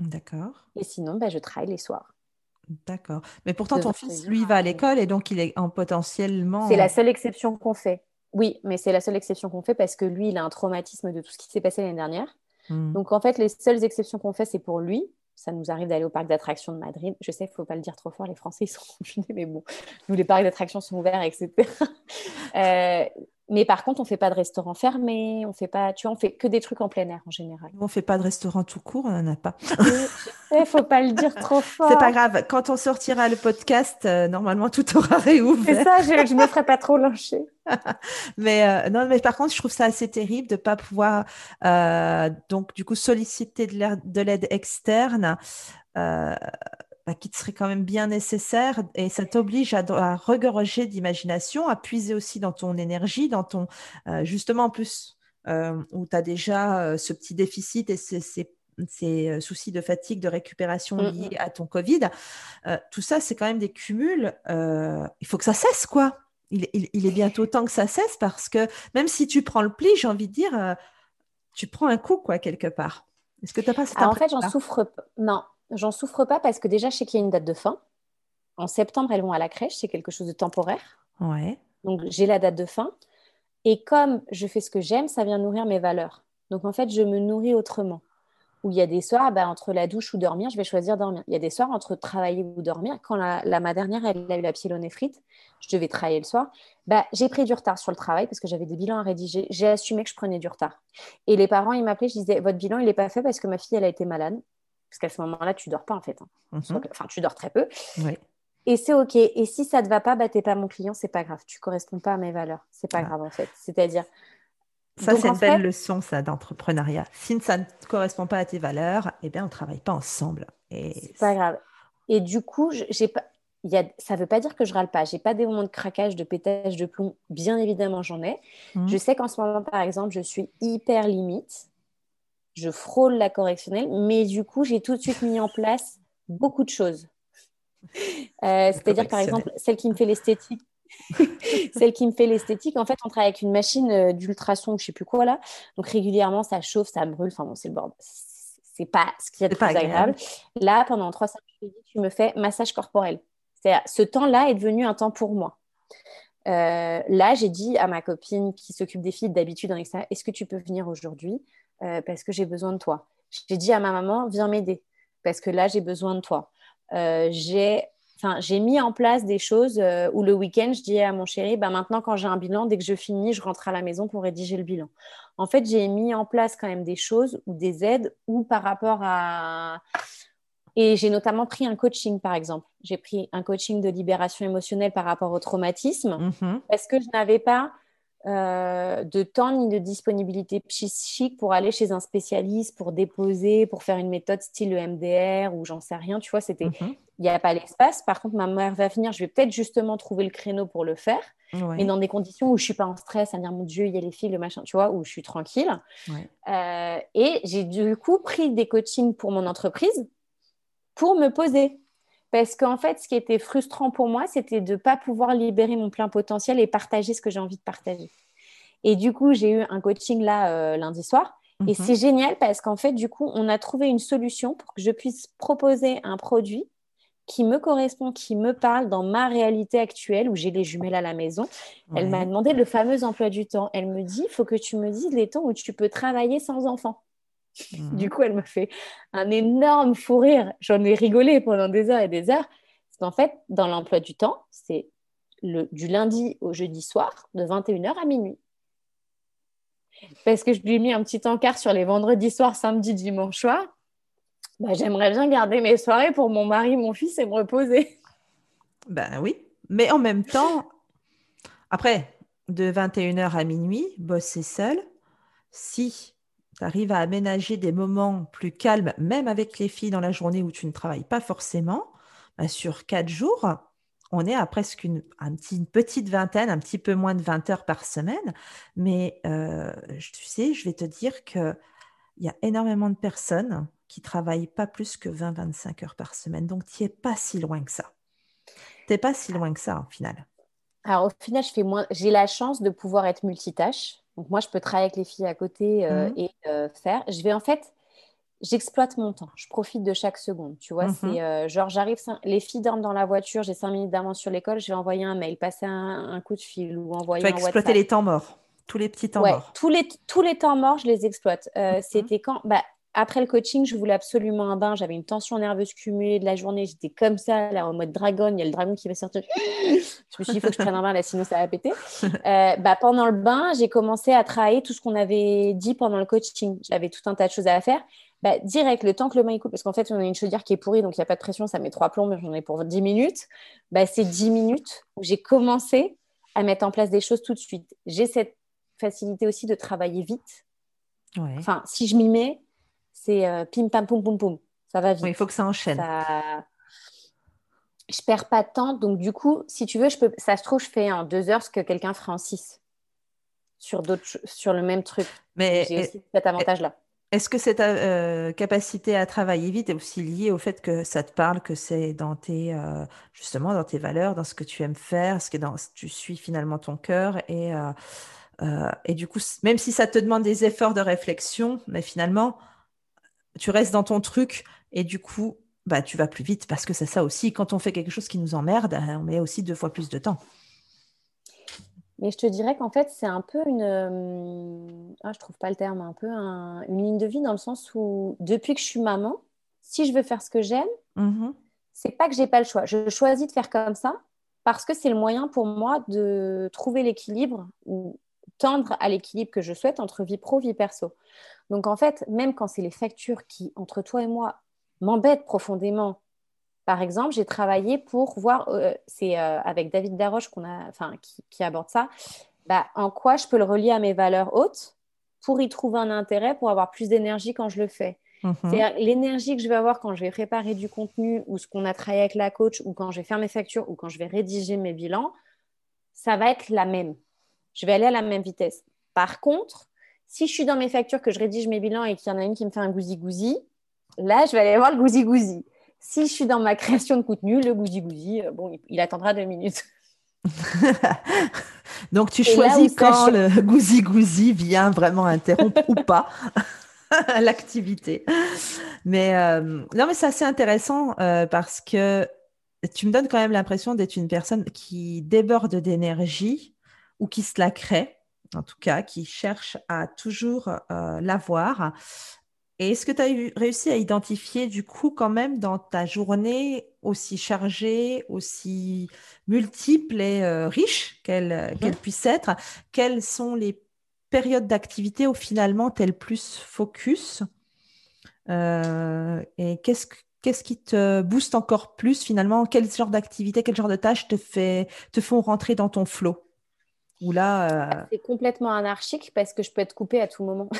D'accord. Et sinon, ben, je travaille les soirs. D'accord. Mais pourtant, ton fils, lui, va à l'école et donc il est en potentiellement. C'est la seule exception qu'on fait. Oui, mais c'est la seule exception qu'on fait parce que lui, il a un traumatisme de tout ce qui s'est passé l'année dernière. Hmm. Donc en fait, les seules exceptions qu'on fait, c'est pour lui ça nous arrive d'aller au parc d'attractions de Madrid. Je sais, il ne faut pas le dire trop fort, les Français sont confinés, mais bon, nous, les parcs d'attractions sont ouverts, etc. mais par contre, on ne fait pas de restaurant fermé, on fait pas, tu vois, on fait que des trucs en plein air en général. On ne fait pas de restaurant tout court, on n'en a pas. Il ne faut pas le dire trop fort. C'est pas grave, quand on sortira le podcast, euh, normalement tout aura réouvert. C'est ça, je ne me ferai pas trop lyncher. mais euh, non, mais par contre, je trouve ça assez terrible de ne pas pouvoir euh, donc du coup solliciter de l'aide externe. Bah, qui te serait quand même bien nécessaire et ça t'oblige à, à, regorger d'imagination, à puiser aussi dans ton énergie, dans ton euh, justement en plus euh, où tu as déjà euh, ce petit déficit et ces, soucis de fatigue, de récupération mmh, liés mmh. à ton Covid. tout ça, c'est quand même des cumuls. il faut que ça cesse, quoi. Il, il, est bientôt temps que ça cesse parce que même si tu prends le pli, j'ai envie de dire, tu prends un coup, quoi, quelque part. Est-ce que tu n'as pas cette En fait, j'en souffre pas. Non, J'en souffre pas parce que déjà, je sais qu'il y a une date de fin. En septembre, elles vont à la crèche, c'est quelque chose de temporaire. Ouais. Donc, j'ai la date de fin. Et comme je fais ce que j'aime, ça vient nourrir mes valeurs. Donc, en fait, je me nourris autrement. Où il y a des soirs, bah, entre la douche ou dormir, je vais choisir dormir. Il y a des soirs entre travailler ou dormir. Quand la, ma dernière, elle a eu la pyélonéphrite, je devais travailler le soir. Bah, j'ai pris du retard sur le travail parce que j'avais des bilans à rédiger. J'ai assumé que je prenais du retard. Et les parents, ils m'appelaient, je disais, votre bilan, il n'est pas fait parce que ma fille, elle a été malade. Parce qu'à ce moment-là, tu dors pas en fait. Hein. Mhm. Enfin, tu dors très peu. Et c'est OK. Et si ça ne te va pas, bah, tu n'es pas mon client, c'est pas grave. Tu ne corresponds pas à mes valeurs. C'est pas grave en fait. C'est-à-dire. Ça, c'est une belle leçon, ça, d'entrepreneuriat. Si ça ne correspond pas à tes valeurs, eh bien, on ne travaille pas ensemble. Et... C'est pas grave. Et du coup, j'ai pas... Y a... ça ne veut pas dire que je râle pas. J'ai pas des moments de craquage, de pétage de plomb. Bien évidemment, j'en ai. Mhm. Je sais qu'en ce moment, par exemple, je suis hyper limite je frôle la correctionnelle, mais du coup, j'ai tout de suite mis en place beaucoup de choses. Euh, c'est-à-dire, par exemple, celle qui me fait l'esthétique. celle qui me fait l'esthétique, en fait, on travaille avec une machine euh, d'ultrason, je sais plus quoi là. Donc régulièrement, ça chauffe, ça brûle. Enfin bon, c'est le bordel. C'est pas ce qui est, le plus agréable. Là, pendant trois semaines, tu me fais massage corporel. C'est-à-dire, ce temps-là est devenu un temps pour moi. Euh, là, j'ai dit à ma copine qui s'occupe des filles d'habitude dans ça, est-ce que tu peux venir aujourd'hui? Euh, parce que j'ai besoin de toi. J'ai dit à ma maman, viens m'aider parce que là, j'ai besoin de toi. Euh, j'ai j'ai mis en place des choses euh, où le week-end, je dis à mon chéri, bah, maintenant, quand j'ai un bilan, dès que je finis, je rentre à la maison pour rédiger le bilan. En fait, j'ai mis en place quand même des choses ou des aides ou par rapport à... Et j'ai notamment pris un coaching, par exemple. J'ai pris un coaching de libération émotionnelle par rapport au traumatisme mm-hmm. parce que je n'avais pas euh, de temps ni de disponibilité psychique pour aller chez un spécialiste, pour déposer, pour faire une méthode style MDR ou j'en sais rien. Tu vois, c'était, mhm. il n'y a pas l'espace. Par contre, ma mère va venir, je vais peut-être justement trouver le créneau pour le faire, mais dans des conditions où je suis pas en stress, à dire mon Dieu, il y a les filles, le machin, tu vois, où je suis tranquille. Euh, et j'ai du coup pris des coachings pour mon entreprise pour me poser. Parce qu'en fait, ce qui était frustrant pour moi, c'était de ne pas pouvoir libérer mon plein potentiel et partager ce que j'ai envie de partager. Et du coup, j'ai eu un coaching là euh, lundi soir. Et mhm. c'est génial parce qu'en fait, du coup, on a trouvé une solution pour que je puisse proposer un produit qui me correspond, qui me parle dans ma réalité actuelle où j'ai les jumelles à la maison. Elle m'a demandé le fameux emploi du temps. Elle me dit, il faut que tu me dises les temps où tu peux travailler sans enfant. Du mhm. coup, elle me fait un énorme fou rire. J'en ai rigolé pendant des heures et des heures. Parce qu'en fait, dans l'emploi du temps, c'est du lundi au jeudi soir, de 21h à minuit. Parce que je lui ai mis un petit encart sur les vendredis soirs, samedi, dimanche soir. Bah, j'aimerais bien garder mes soirées pour mon mari, mon fils et me reposer. Ben oui, mais en même temps, après, de 21h à minuit, bosser seul, si tu arrives à aménager des moments plus calmes, même avec les filles dans la journée où tu ne travailles pas forcément, bah, sur quatre jours, on est à presque une, petite vingtaine, un petit peu moins de 20 heures par semaine. Mais euh, tu sais, je vais te dire qu'il y a énormément de personnes qui travaillent pas plus que 20-25 heures par semaine. Donc, tu n'es pas si loin que ça. Tu n'es pas si loin que ça, au final. Alors, au final, j'ai la chance de pouvoir être multitâche. Donc, moi, je peux travailler avec les filles à côté euh, mmh. et euh, faire. Je vais en fait j'exploite mon temps. Je profite de chaque seconde. Tu vois, c'est mhm. euh, genre, j'arrive, les filles dorment dans la voiture, j'ai cinq minutes d'avance sur l'école, je vais envoyer un mail, passer un, coup de fil ou envoyer tu vas exploiter les temps morts, tous les petits temps morts. Tous les, tous les temps morts, je les exploite. Mhm. C'était quand? Bah, Après le coaching, je voulais absolument un bain. J'avais une tension nerveuse cumulée de la journée. J'étais comme ça, là, en mode dragon. Il y a le dragon qui va sortir. je me suis dit, il faut que je prenne un bain, là, sinon ça va péter. Euh, bah, pendant le bain, j'ai commencé à travailler tout ce qu'on avait dit pendant le coaching. J'avais tout un tas de choses à faire bah, direct, le temps que le bain coule, parce qu'en fait, on a une chaudière qui est pourrie, donc il n'y a pas de pression, ça met trois plombs, mais j'en ai pour 10 minutes. Bah, c'est 10 minutes où j'ai commencé à mettre en place des choses tout de suite. J'ai cette facilité aussi de travailler vite. Enfin, si je m'y mets, c'est euh, pim pam poum poum poum. Ça va vite. il faut que ça enchaîne. Ça... Je perds pas de temps, donc du coup, si tu veux, je peux... ça se trouve, je fais en deux heures ce que quelqu'un ferait en six sur, sur le même truc. Mais j'ai aussi cet avantage-là. Est-ce que cette euh, capacité à travailler vite est aussi liée au fait que ça te parle, que c'est dans tes euh, justement dans tes valeurs, dans ce que tu aimes faire, ce que dans, tu suis finalement ton cœur et euh, et du coup même si ça te demande des efforts de réflexion, mais finalement tu restes dans ton truc et du coup bah tu vas plus vite parce que c'est ça aussi quand on fait quelque chose qui nous emmerde, on met aussi deux fois plus de temps. Mais je te dirais qu'en fait, c'est un peu une. Euh, ah, je trouve pas le terme, un peu une ligne de vie dans le sens où, depuis que je suis maman, si je veux faire ce que j'aime, mm-hmm. c'est pas que j'ai pas le choix. Je choisis de faire comme ça parce que c'est le moyen pour moi de trouver l'équilibre ou tendre à l'équilibre que je souhaite entre vie pro, vie perso. Donc en fait, même quand c'est les factures qui, entre toi et moi, m'embêtent profondément par exemple, j'ai travaillé pour voir, euh, c'est euh, avec David Daroche qu'on a, enfin, qui, aborde ça, bah, en quoi je peux le relier à mes valeurs hautes pour y trouver un intérêt, pour avoir plus d'énergie quand je le fais. Mhm. C'est l'énergie que je vais avoir quand je vais préparer du contenu ou ce qu'on a travaillé avec la coach ou quand je vais faire mes factures ou quand je vais rédiger mes bilans, ça va être la même. Je vais aller à la même vitesse. Par contre, si je suis dans mes factures, que je rédige mes bilans et qu'il y en a une qui me fait un gousi-gousi, là, je vais aller voir le gousi-gousi. Si je suis dans ma création de contenu, le gousi-gousi, euh, bon, il, attendra deux minutes. Donc, tu choisis quand le gousi-gousi vient vraiment interrompre ou pas l'activité. Mais euh, non, mais c'est assez intéressant euh, parce que tu me donnes quand même l'impression d'être une personne qui déborde d'énergie ou qui se la crée, en tout cas, qui cherche à toujours l'avoir et est-ce que tu as réussi à identifier du coup quand même dans ta journée aussi chargée, aussi multiple et euh, riche qu'elle mmh. puisse être, quelles sont les périodes d'activité où finalement tu es le plus focus euh, Et qu'est-ce qu'est-ce qui te booste encore plus finalement? Quel genre d'activité, quel genre de tâches te, fait, te font rentrer dans ton flow? Là, euh C'est complètement anarchique parce que je peux être coupée à tout moment.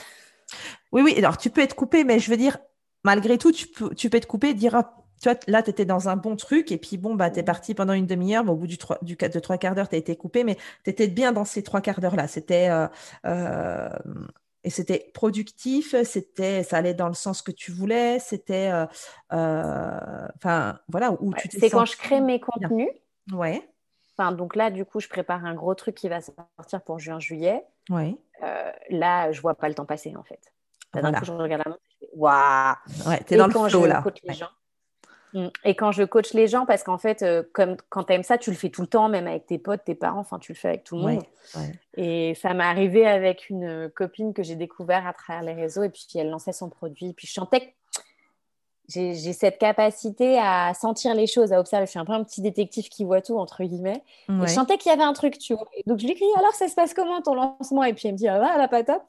Oui, oui, alors tu peux être coupé, mais je veux dire, malgré tout, tu peux, tu peux être coupé et dire, ah, tu vois, là, tu étais dans un bon truc, et puis bon, bah, tu es parti pendant une demi-heure, au bout du, 3, du de trois quarts d'heure, tu as été coupé, mais tu étais bien dans ces trois quarts d'heure-là. C'était. Euh, euh, et c'était productif, c'était, ça allait dans le sens que tu voulais, c'était, euh, enfin, voilà, où tu C'est quand je crée mes contenus. Ouais. Enfin, donc là, du coup, je prépare un gros truc qui va sortir pour juin-juillet. Oui. là, je vois pas le temps passer, en fait. D'un coup, je regarde la montre, waouh Ouais, t'es dans le flow là. Les gens, Mm. Et quand je coach les gens, parce qu'en fait, euh, comme quand tu aimes ça, tu le fais tout le temps, même avec tes potes, tes parents, enfin, tu le fais avec tout le monde. Et ça m'est arrivé avec une copine que j'ai découvert à travers les réseaux, et puis elle lançait son produit, puis je chantais j'ai cette capacité à sentir les choses, à observer. Je suis un peu un petit détective qui voit tout, entre guillemets. je sentais qu'il y avait un truc, tu vois. donc, je lui ai dit, alors, ça se passe comment ton lancement? Et puis, elle me dit, ah, bah, va pas top.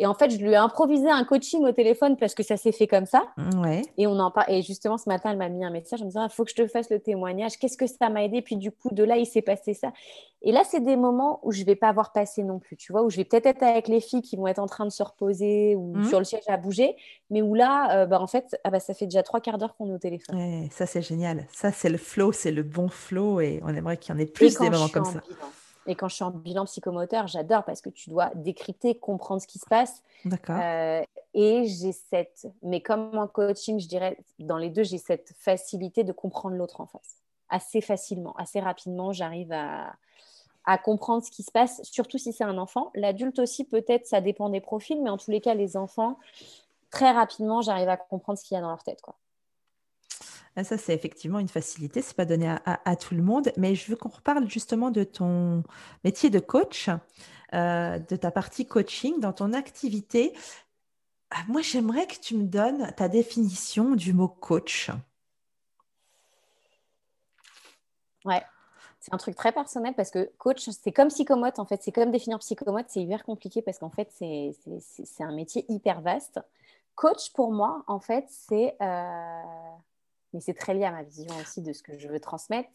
Et en fait, je lui ai improvisé un coaching au téléphone parce que ça s'est fait comme ça. Ouais. Et, on en et justement, ce matin, elle m'a mis un message en me disant Il faut que je te fasse le témoignage. Qu'est-ce que ça m'a aidé? Puis du coup, de là, il s'est passé ça. Et là, c'est des moments où je ne vais pas voir passer non plus, tu vois, où je vais peut-être être avec les filles qui vont être en train de se reposer ou mmh. sur le siège à bouger, mais où là, euh, bah, en fait, ah bah, ça fait déjà trois quarts d'heure qu'on est au téléphone. Ouais, ça, c'est génial. Ça, c'est le flow, c'est le bon flow et on aimerait qu'il y en ait plus des moments comme ça. Et quand je suis en bilan psychomoteur, j'adore parce que tu dois décrypter, comprendre ce qui se passe. D'accord. Euh, et j'ai cette, mais comme en coaching, je dirais, dans les deux, j'ai cette facilité de comprendre l'autre en face. Assez facilement, assez rapidement, j'arrive à, à comprendre ce qui se passe, surtout si c'est un enfant. L'adulte aussi, peut-être, ça dépend des profils, mais en tous les cas, les enfants, très rapidement, j'arrive à comprendre ce qu'il y a dans leur tête. Quoi. Ah, ça, c'est effectivement une facilité. C'est pas donné à, tout le monde. Mais je veux qu'on reparle justement de ton métier de coach, euh, de ta partie coaching dans ton activité. Ah, moi, j'aimerais que tu me donnes ta définition du mot coach. Ouais. C'est un truc très personnel parce que coach, c'est comme psychomote en fait. C'est comme définir psychomote, c'est hyper compliqué parce qu'en fait, c'est un métier hyper vaste. Coach, pour moi, en fait, c'est euh, mais c'est très lié à ma vision aussi de ce que je veux transmettre.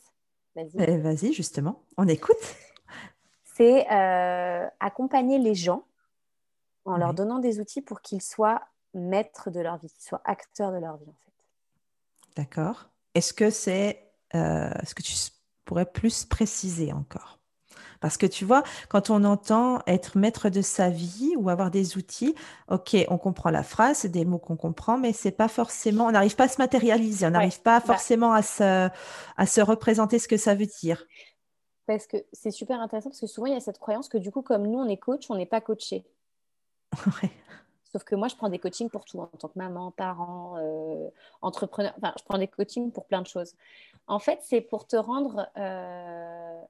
Vas-y. Eh, vas-y, justement, on écoute. C'est euh, accompagner les gens en leur donnant des outils pour qu'ils soient maîtres de leur vie, qu'ils soient acteurs de leur vie, en fait. D'accord. Est-ce que c'est, euh, ce que tu pourrais plus préciser encore? Parce que tu vois, quand on entend être maître de sa vie ou avoir des outils, ok, on comprend la phrase, c'est des mots qu'on comprend, mais c'est pas forcément, on n'arrive pas à se matérialiser, on n'arrive pas bah forcément à, se, à se représenter ce que ça veut dire. Parce que c'est super intéressant parce que souvent il y a cette croyance que du coup, comme nous on est coach, on n'est pas coaché. Sauf que moi, je prends des coachings pour tout, en tant que maman, parent, euh, entrepreneur. Enfin, je prends des coachings pour plein de choses. En fait, c'est pour te rendre euh,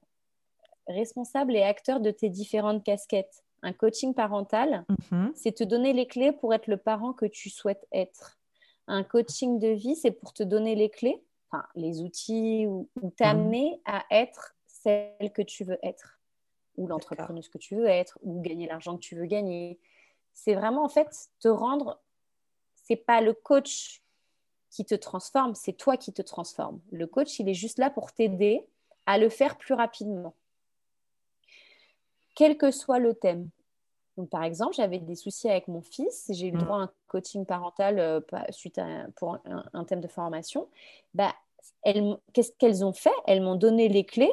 responsable et acteur de tes différentes casquettes. Un coaching parental, mhm. c'est te donner les clés pour être le parent que tu souhaites être. Un coaching de vie, c'est pour te donner les clés, enfin, les outils ou, t'amener mhm. à être celle que tu veux être, ou l'entrepreneuse que tu veux être, ou gagner l'argent que tu veux gagner. C'est vraiment en fait te rendre. C'est pas le coach qui te transforme, c'est toi qui te transforme. Le coach, il est juste là pour t'aider à le faire plus rapidement quel que soit le thème. Donc, par exemple, j'avais des soucis avec mon fils, j'ai eu le mm. droit à un coaching parental euh, suite à pour un, thème de formation. Bah, qu'est-ce qu'elles ont fait? Elles m'ont donné les clés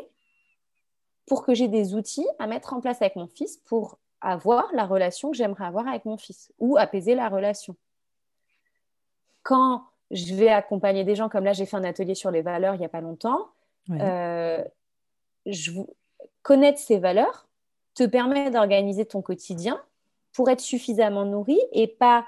pour que j'ai des outils à mettre en place avec mon fils pour avoir la relation que j'aimerais avoir avec mon fils ou apaiser la relation. Quand je vais accompagner des gens, comme là j'ai fait un atelier sur les valeurs il n'y a pas longtemps, euh, je, connaître ces valeurs, te permet d'organiser ton quotidien pour être suffisamment nourri et pas.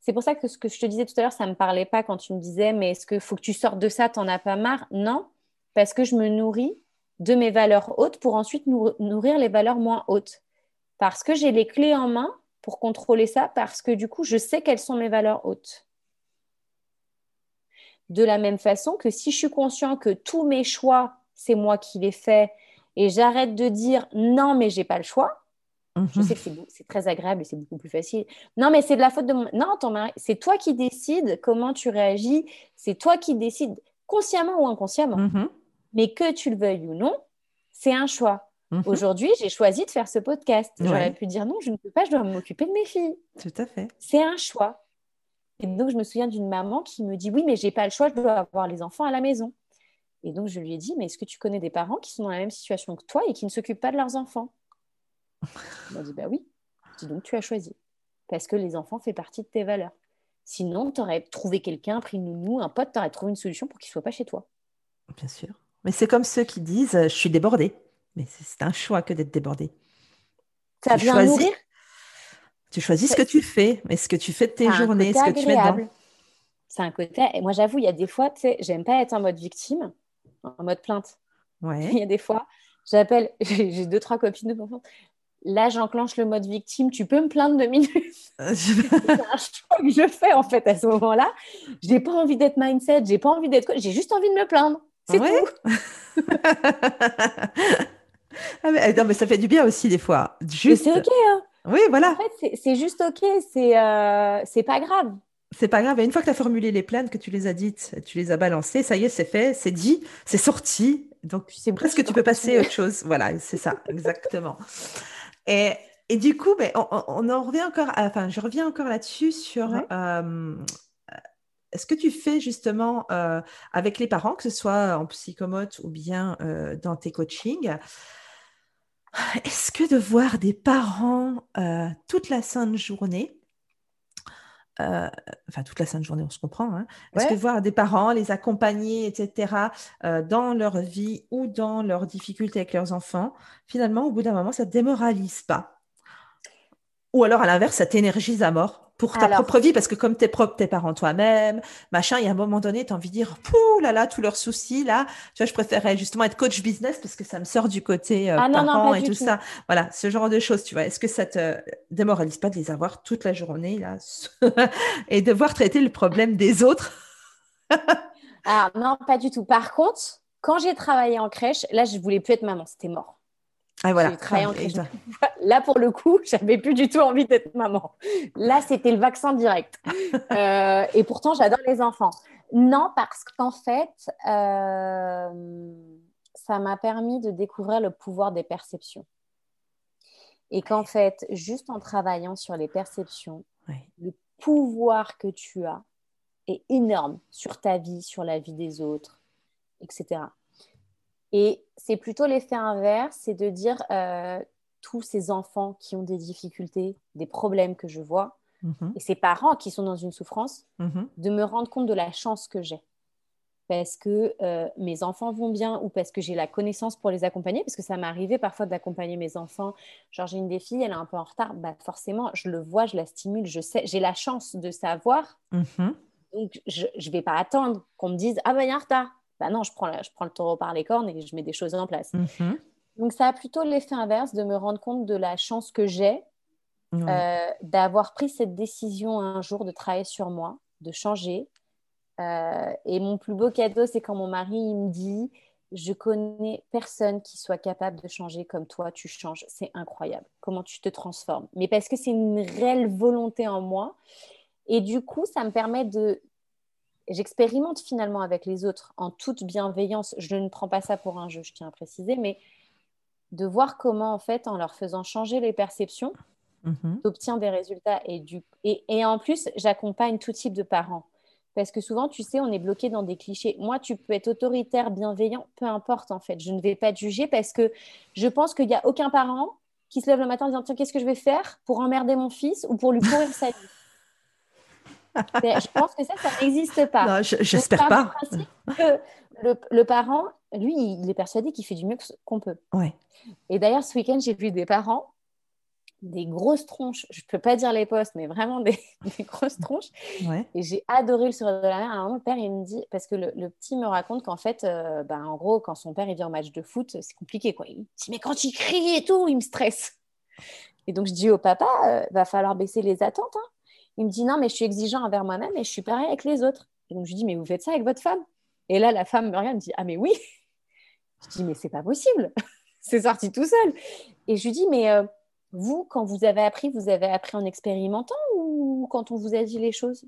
C'est pour ça que ce que je te disais tout à l'heure, ça ne me parlait pas quand tu me disais, mais est-ce qu'il faut que tu sortes de ça, t'en as pas marre? Non, parce que je me nourris de mes valeurs hautes pour ensuite nourrir les valeurs moins hautes. Parce que j'ai les clés en main pour contrôler ça, parce que du coup, je sais quelles sont mes valeurs hautes. De la même façon que si je suis conscient que tous mes choix, c'est moi qui les fais et j'arrête de dire non, mais j'ai pas le choix. Je sais que c'est très agréable et c'est beaucoup plus facile. Non, mais c'est de la faute de mon. Non, ton mari, c'est toi qui décides comment tu réagis. C'est toi qui décides, consciemment ou inconsciemment. Mhm. Mais que tu le veuilles ou non, c'est un choix. Mhm. Aujourd'hui, j'ai choisi de faire ce podcast. J'aurais pu dire non, je ne peux pas, je dois m'occuper de mes filles. Tout à fait. C'est un choix. Et donc, je me souviens d'une maman qui me dit oui, mais j'ai pas le choix, je dois avoir les enfants à la maison. Et donc, je lui ai dit, mais est-ce que tu connais des parents qui sont dans la même situation que toi et qui ne s'occupent pas de leurs enfants? Elle m'a dit, bah oui. Je dis, donc, tu as choisi. Parce que les enfants font partie de tes valeurs. Sinon, tu aurais trouvé quelqu'un, pris une nounou, un pote, tu aurais trouvé une solution pour qu'il ne soit pas chez toi. Bien sûr. Mais c'est comme ceux qui disent, je suis débordée. Mais c'est un choix que d'être débordé. Ça vient nourrir Tu choisis ce que tu fais, mais ce que tu fais de tes journées, ce que tu mets dedans c'est un côté. Et moi, j'avoue, il y a des fois, tu sais, j'aime pas être en mode victime, en mode plainte. Ouais. Il y a des fois, j'appelle, j'ai deux, trois copines de enfants. Là, j'enclenche le mode victime. Tu peux me plaindre deux minutes? C'est un choix que je fais en fait à ce moment-là. J'ai pas envie d'être mindset, j'ai pas envie d'être. J'ai juste envie de me plaindre. C'est tout. ah mais, non, mais ça fait du bien aussi des fois. Juste... C'est ok. Hein. Oui, voilà. En fait, c'est juste ok. C'est euh, c'est pas grave. C'est pas grave. Et une fois que tu as formulé les plaintes, que tu les as dites, tu les as balancées, ça y est, c'est fait, c'est dit, c'est sorti. Donc, c'est presque tu peux passer à autre chose. Voilà, c'est ça, exactement. Et, et, du coup, ben, on, on, en revient encore, enfin, je reviens encore là-dessus sur euh, est-ce que tu fais justement euh, avec les parents, que ce soit en psychomote ou bien euh, dans tes coachings, est-ce que de voir des parents toute la sainte journée, euh, enfin toute la sainte journée, on se comprend. Hein. Est-ce que voir des parents, les accompagner, etc., euh, dans leur vie ou dans leurs difficultés avec leurs enfants, finalement, au bout d'un moment, ça ne démoralise pas? Ou alors, à l'inverse, ça t'énergise à mort? Pour ta propre vie, parce que comme t'es propre, tes parents toi-même, machin, il y a un moment donné, tu as envie de dire, pouh là là, tous leurs soucis, là, tu vois, je préférais justement être coach business parce que ça me sort du côté euh, ah, parents et tout, ça. Voilà, ce genre de choses, tu vois. Est-ce que ça te démoralise pas de les avoir toute la journée, là, et devoir traiter le problème des autres? Ah non, pas du tout. Par contre, quand j'ai travaillé en crèche, là, je voulais plus être maman, c'était mort. Ah, voilà. Là, pour le coup, j'avais plus du tout envie d'être maman. Là, c'était le vaccin direct. Euh, et pourtant, j'adore les enfants. Non, parce qu'en fait, euh, ça m'a permis de découvrir le pouvoir des perceptions. Et qu'en fait, juste en travaillant sur les perceptions, le pouvoir que tu as est énorme sur ta vie, sur la vie des autres, etc. Et c'est plutôt l'effet inverse, c'est de dire euh, tous ces enfants qui ont des difficultés, des problèmes que je vois, mhm. et ces parents qui sont dans une souffrance, mhm. de me rendre compte de la chance que j'ai. Parce que euh, mes enfants vont bien ou parce que j'ai la connaissance pour les accompagner, parce que ça m'est arrivé parfois d'accompagner mes enfants. Genre, j'ai une des filles, elle est un peu en retard, bah forcément, je le vois, je la stimule, je sais, j'ai la chance de savoir. Mhm. Donc, je ne vais pas attendre qu'on me dise Ah ben, il y a un retard bah non, je prends, je prends le taureau par les cornes et je mets des choses en place. Mhm. Donc, ça a plutôt l'effet inverse de me rendre compte de la chance que j'ai euh, d'avoir pris cette décision un jour de travailler sur moi, de changer. Euh, et mon plus beau cadeau, c'est quand mon mari il me dit Je connais personne qui soit capable de changer comme toi, tu changes. C'est incroyable. Comment tu te transformes. Mais parce que c'est une réelle volonté en moi. Et du coup, ça me permet de, j'expérimente finalement avec les autres en toute bienveillance. Je ne prends pas ça pour un jeu, je tiens à préciser, mais de voir comment, en fait, en leur faisant changer les perceptions, tu obtiens des résultats. Et, du... et, et en plus, j'accompagne tout type de parents. Parce que souvent, tu sais, on est bloqué dans des clichés. Moi, tu peux être autoritaire, bienveillant, peu importe en fait. Je ne vais pas te juger parce que je pense qu'il n'y a aucun parent qui se lève le matin en disant Tiens, qu'est-ce que je vais faire pour emmerder mon fils ou pour lui pourrir sa vie? Je pense que ça, ça n'existe pas. J'espère pas. le, parent, lui, il est persuadé qu'il fait du mieux qu'on peut. Ouais. Et d'ailleurs, ce week-end, j'ai vu des parents, des grosses tronches, je ne peux pas dire les postes, mais vraiment des, grosses tronches. Et j'ai adoré le sourire de la mère. À un moment, le père, il me dit, parce que le, petit me raconte qu'en fait, euh, ben, en gros, quand son père il vient au match de foot, c'est compliqué. Quoi. Il me dit, mais quand il crie et tout, il me stresse. Et donc, je dis au papa, euh, va falloir baisser les attentes. Hein. Il me dit non, mais je suis exigeant envers moi-même et je suis pareil avec les autres. Et donc je lui dis mais vous faites ça avec votre femme? Et là, la femme me regarde et me dit ah mais oui. Je dis mais c'est pas possible. c'est sorti tout seul. Et je lui dis mais euh, vous, quand vous avez appris, vous avez appris en expérimentant ou quand on vous a dit les choses?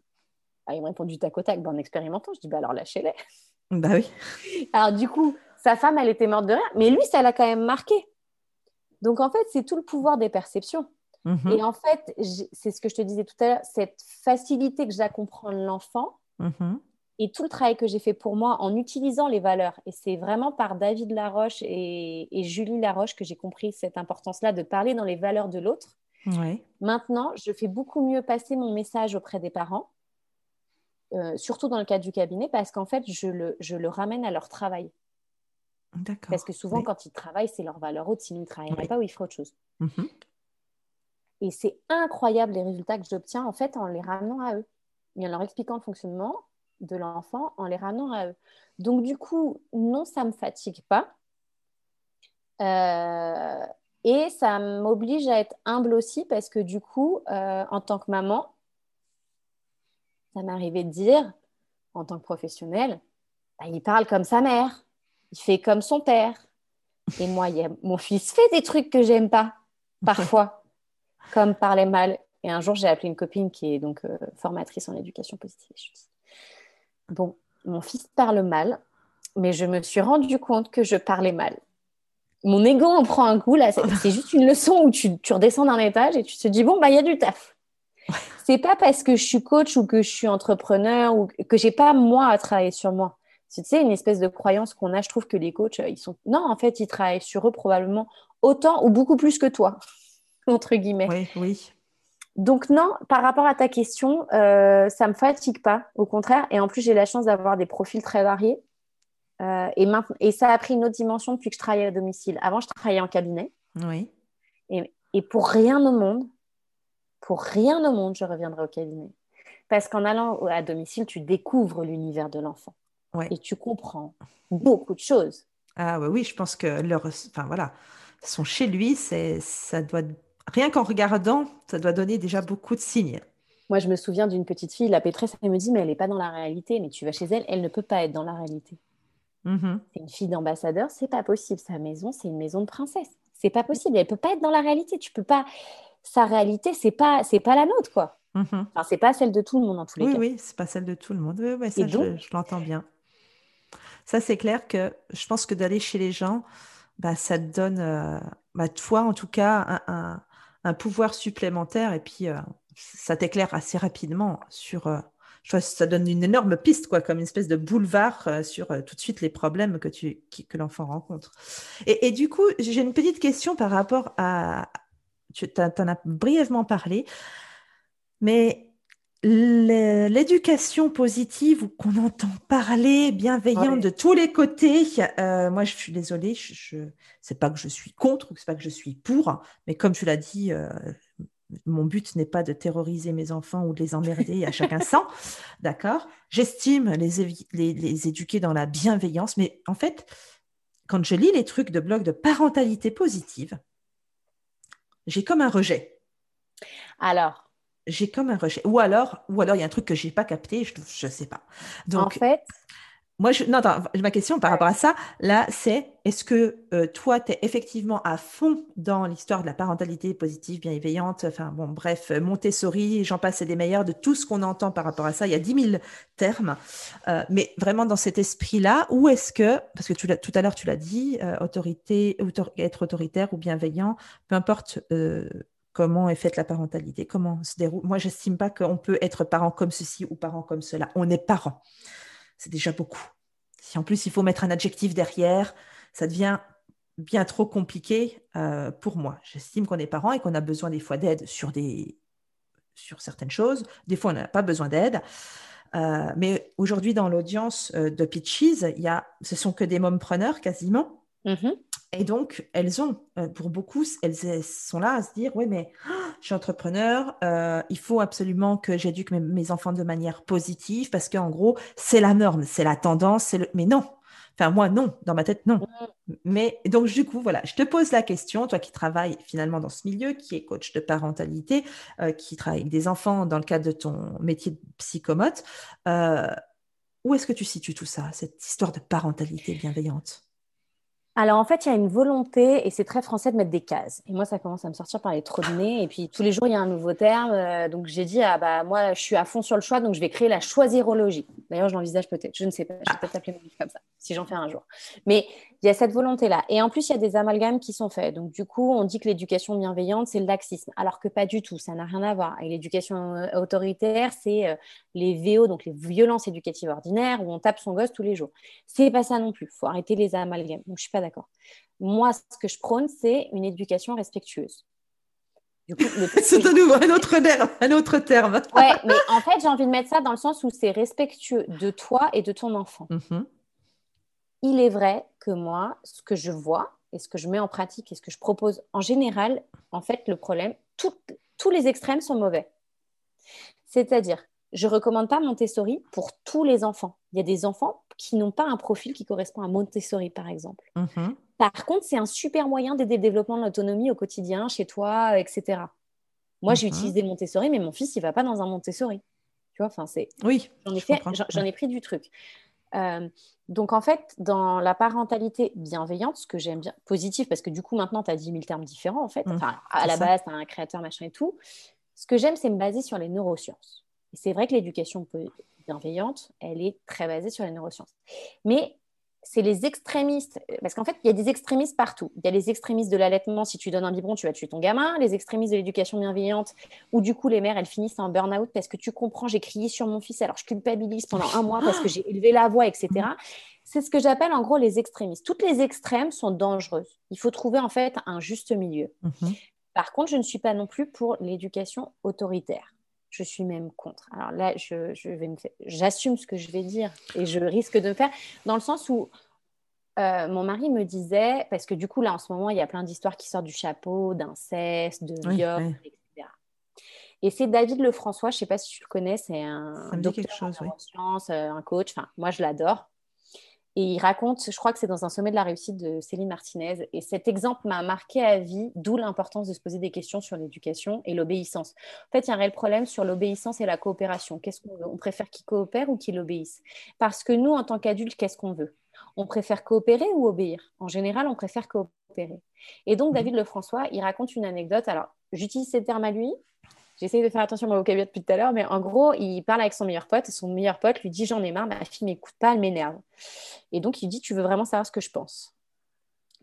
Ah, Il me répond du tac au tac, ben, en expérimentant. Je dis bah alors lâchez-les. Bah oui. Alors du coup, sa femme, elle était morte de rire, mais lui, ça l'a quand même marqué. Donc en fait, c'est tout le pouvoir des perceptions. Mhm. Et en fait, c'est ce que je te disais tout à l'heure, cette facilité que j'ai à comprendre l'enfant mhm. et tout le travail que j'ai fait pour moi en utilisant les valeurs. Et c'est vraiment par David Laroche et, Julie Laroche que j'ai compris cette importance-là de parler dans les valeurs de l'autre. Maintenant, je fais beaucoup mieux passer mon message auprès des parents, euh, surtout dans le cadre du cabinet, parce qu'en fait, je le, je le ramène à leur travail. Parce que souvent, quand ils travaillent, c'est leur valeur haute. Sinon, ils ne travailleraient pas ou ils feraient autre chose. Mhm. Et c'est incroyable les résultats que j'obtiens en fait en les ramenant à eux et en leur expliquant le fonctionnement de l'enfant en les ramenant à eux. Donc, du coup, non, ça ne me fatigue pas. Euh, et ça m'oblige à être humble aussi parce que du coup, euh, en tant que maman, ça m'arrivait de dire, en tant que professionnelle, bah, il parle comme sa mère, il fait comme son père. Et moi, mon fils fait des trucs que j'aime pas, parfois, comme parler mal. Et un jour, j'ai appelé une copine qui est donc euh, formatrice en éducation positive. Je dis, bon, mon fils parle mal, mais je me suis rendu compte que je parlais mal. Mon ego en prend un coup, là, c'est juste une leçon où tu, redescends d'un étage et tu te dis, bon, bah, il y a du taf. C'est pas parce que je suis coach ou que je suis entrepreneur ou que j'ai pas moi à travailler sur moi. C'est tu sais, une espèce de croyance qu'on a. Je trouve que les coachs, ils sont. Non, en fait, ils travaillent sur eux probablement autant ou beaucoup plus que toi, entre guillemets. Oui, oui. Donc non, par rapport à ta question, euh, ça me fatigue pas, au contraire. Et en plus, j'ai la chance d'avoir des profils très variés. Euh, et, et ça a pris une autre dimension depuis que je travaillais à domicile. Avant, je travaillais en cabinet. Oui. Et, et pour rien au monde, pour rien au monde, je reviendrai au cabinet. Parce qu'en allant à domicile, tu découvres l'univers de l'enfant. Et tu comprends beaucoup de choses. Ah oui, oui, je pense que leur, enfin voilà, sont chez lui, c'est, ça doit rien qu'en regardant, ça doit donner déjà beaucoup de signes. Moi, je me souviens d'une petite fille, la Pétresse, elle me dit, mais elle n'est pas dans la réalité. Mais tu vas chez elle, elle ne peut pas être dans la réalité. Mm-hmm. C'est une fille d'ambassadeur, c'est pas possible. Sa maison, c'est une maison de princesse. C'est pas possible. Elle peut pas être dans la réalité. Tu peux pas. Sa réalité, c'est pas, c'est pas la nôtre, quoi. Mm-hmm. Enfin, c'est pas celle de tout le monde en tous les cas. Oui, oui, c'est pas celle de tout le monde. Oui, ça, je, l'entends bien. Ça, c'est clair que je pense que d'aller chez les gens, bah, ça te donne, euh, bah, toi en tout cas, un, un pouvoir supplémentaire et puis euh, ça t'éclaire assez rapidement sur. Euh, ça donne une énorme piste, quoi, comme une espèce de boulevard euh, sur tout de suite les problèmes que, tu, que l'enfant rencontre. Et, du coup, j'ai une petite question par rapport à. Tu en as brièvement parlé, mais l'éducation positive ou qu'on entend parler bienveillant de tous les côtés, euh, moi je suis désolée, je, je c'est pas que je suis contre, c'est pas que je suis pour, mais comme tu l'as dit, euh, mon but n'est pas de terroriser mes enfants ou de les emmerder à chacun sent, d'accord? J'estime les, les, les, éduquer dans la bienveillance, mais en fait, quand je lis les trucs de blog de parentalité positive, j'ai comme un rejet. Alors, j'ai comme un rejet. Ou alors, ou alors il y a un truc que j'ai pas capté, je ne sais pas. Donc, en fait, moi, je, non, attends, ma question par rapport à ça, là, c'est est-ce que euh, toi, tu es effectivement à fond dans l'histoire de la parentalité positive, bienveillante, enfin, bon, bref, Montessori, j'en passe, c'est des meilleurs de tout ce qu'on entend par rapport à ça. Il y a 10 000 termes, euh, mais vraiment dans cet esprit-là, ou est-ce que, parce que tu tout à l'heure, tu l'as dit, euh, autorité, être autoritaire ou bienveillant, peu importe comment est faite la parentalité, comment se déroule. Moi, j'estime pas qu'on peut être parent comme ceci ou parent comme cela. On est parent. C'est déjà beaucoup. Si en plus il faut mettre un adjectif derrière, ça devient bien trop compliqué euh, pour moi. J'estime qu'on est parent et qu'on a besoin des fois d'aide sur, des... sur certaines choses. Des fois, on n'a pas besoin d'aide. Euh, mais aujourd'hui, dans l'audience euh, de Pitches, y a, ce sont que des mompreneurs quasiment. Mm-hmm. Et donc, elles ont, euh, pour beaucoup, elles, sont là à se dire, oui, mais je suis entrepreneur, euh, il faut absolument que j'éduque mes, enfants de manière positive parce qu'en gros, c'est la norme, c'est la tendance, le... mais non. Enfin, moi, non, dans ma tête, non. Mais donc, du coup, voilà, je te pose la question, toi qui travailles finalement dans ce milieu, qui est coach de parentalité, euh, qui travaille avec des enfants dans le cadre de ton métier de psychomote, où est-ce que tu situes tout ça, cette histoire de parentalité bienveillante? Alors en fait, il y a une volonté, et c'est très français de mettre des cases. Et moi, ça commence à me sortir par les trous de nez. Et puis tous les jours, il y a un nouveau terme. Euh, donc j'ai dit, ah bah moi, je suis à fond sur le choix, donc je vais créer la choisirologie. D'ailleurs, je l'envisage peut-être, je ne sais pas, je vais peut-être appeler mon livre comme ça, si j'en fais un jour. Mais il y a cette volonté-là. Et en plus, il y a des amalgames qui sont faits. Donc du coup, on dit que l'éducation bienveillante, c'est le laxisme, alors que pas du tout, ça n'a rien à voir. Et l'éducation euh, autoritaire, c'est euh, les VO, donc les violences éducatives ordinaires, où on tape son gosse tous les jours. C'est pas ça non plus. Il faut arrêter les amalgames. Donc je suis pas d'accord. Moi, ce que je prône, c'est une éducation respectueuse. c'est à nouveau un autre terme. Un autre terme. ouais, mais en fait, j'ai envie de mettre ça dans le sens où c'est respectueux de toi et de ton enfant. Mm-hmm. Il est vrai que moi, ce que je vois et ce que je mets en pratique et ce que je propose en général, en fait, le problème, tous les extrêmes sont mauvais. C'est-à-dire, je recommande pas Montessori pour tous les enfants. Il y a des enfants qui n'ont pas un profil qui correspond à Montessori, par exemple. Mhm. Par contre, c'est un super moyen d'aider le développement de l'autonomie au quotidien, chez toi, etc. Moi, j'ai mhm. utilisé le Montessori, mais mon fils, il va pas dans un Montessori. Tu vois, enfin, c'est. Oui. J'en ai, pris du truc. Euh, donc, en fait, dans la parentalité bienveillante, ce que j'aime bien, positif, parce que du coup, maintenant, tu as 10 000 termes différents, en fait. Mmh, enfin, à la base, tu as un créateur, machin et tout. Ce que j'aime, c'est me baser sur les neurosciences. Et c'est vrai que l'éducation bienveillante, elle est très basée sur les neurosciences. Mais c'est les extrémistes, parce qu'en fait, il y a des extrémistes partout. Il y a les extrémistes de l'allaitement, si tu donnes un biberon, tu vas tuer ton gamin. Les extrémistes de l'éducation bienveillante, où du coup, les mères, elles finissent en burn-out parce que tu comprends, j'ai crié sur mon fils, alors je culpabilise pendant un mois parce que j'ai élevé la voix, etc. C'est ce que j'appelle en gros les extrémistes. Toutes les extrêmes sont dangereuses. Il faut trouver en fait un juste milieu. Mhm. Par contre, je ne suis pas non plus pour l'éducation autoritaire. Je suis même contre. Alors là, je, vais me j'assume ce que je vais dire et je risque de me faire dans le sens où euh, mon mari me disait, parce que du coup, là, en ce moment, il y a plein d'histoires qui sortent du chapeau, d'inceste, de viol, etc. Et c'est David Lefrançois, je ne sais pas si tu le connais, c'est un, docteur chose, en sciences, euh, un coach. Enfin, moi, je l'adore. Et il raconte, je crois que c'est dans un sommet de la réussite de Céline Martinez. Et cet exemple m'a marqué à vie, d'où l'importance de se poser des questions sur l'éducation et l'obéissance. En fait, il y a un réel problème sur l'obéissance et la coopération. Qu'est-ce qu'on veut? On préfère qu'il coopère ou qu'il obéisse Parce que nous, en tant qu'adultes, qu'est-ce qu'on veut? On préfère coopérer ou obéir? En général, on préfère coopérer. Et donc, mhm. David Lefrançois, il raconte une anecdote. Alors, j'utilise ces termes à lui, J'essaie de faire attention à mon vocabulaire depuis tout à l'heure, mais en gros, il parle avec son meilleur pote et son meilleur pote lui dit J'en ai marre, ma fille m'écoute pas, elle m'énerve. Et donc, il dit Tu veux vraiment savoir ce que je pense?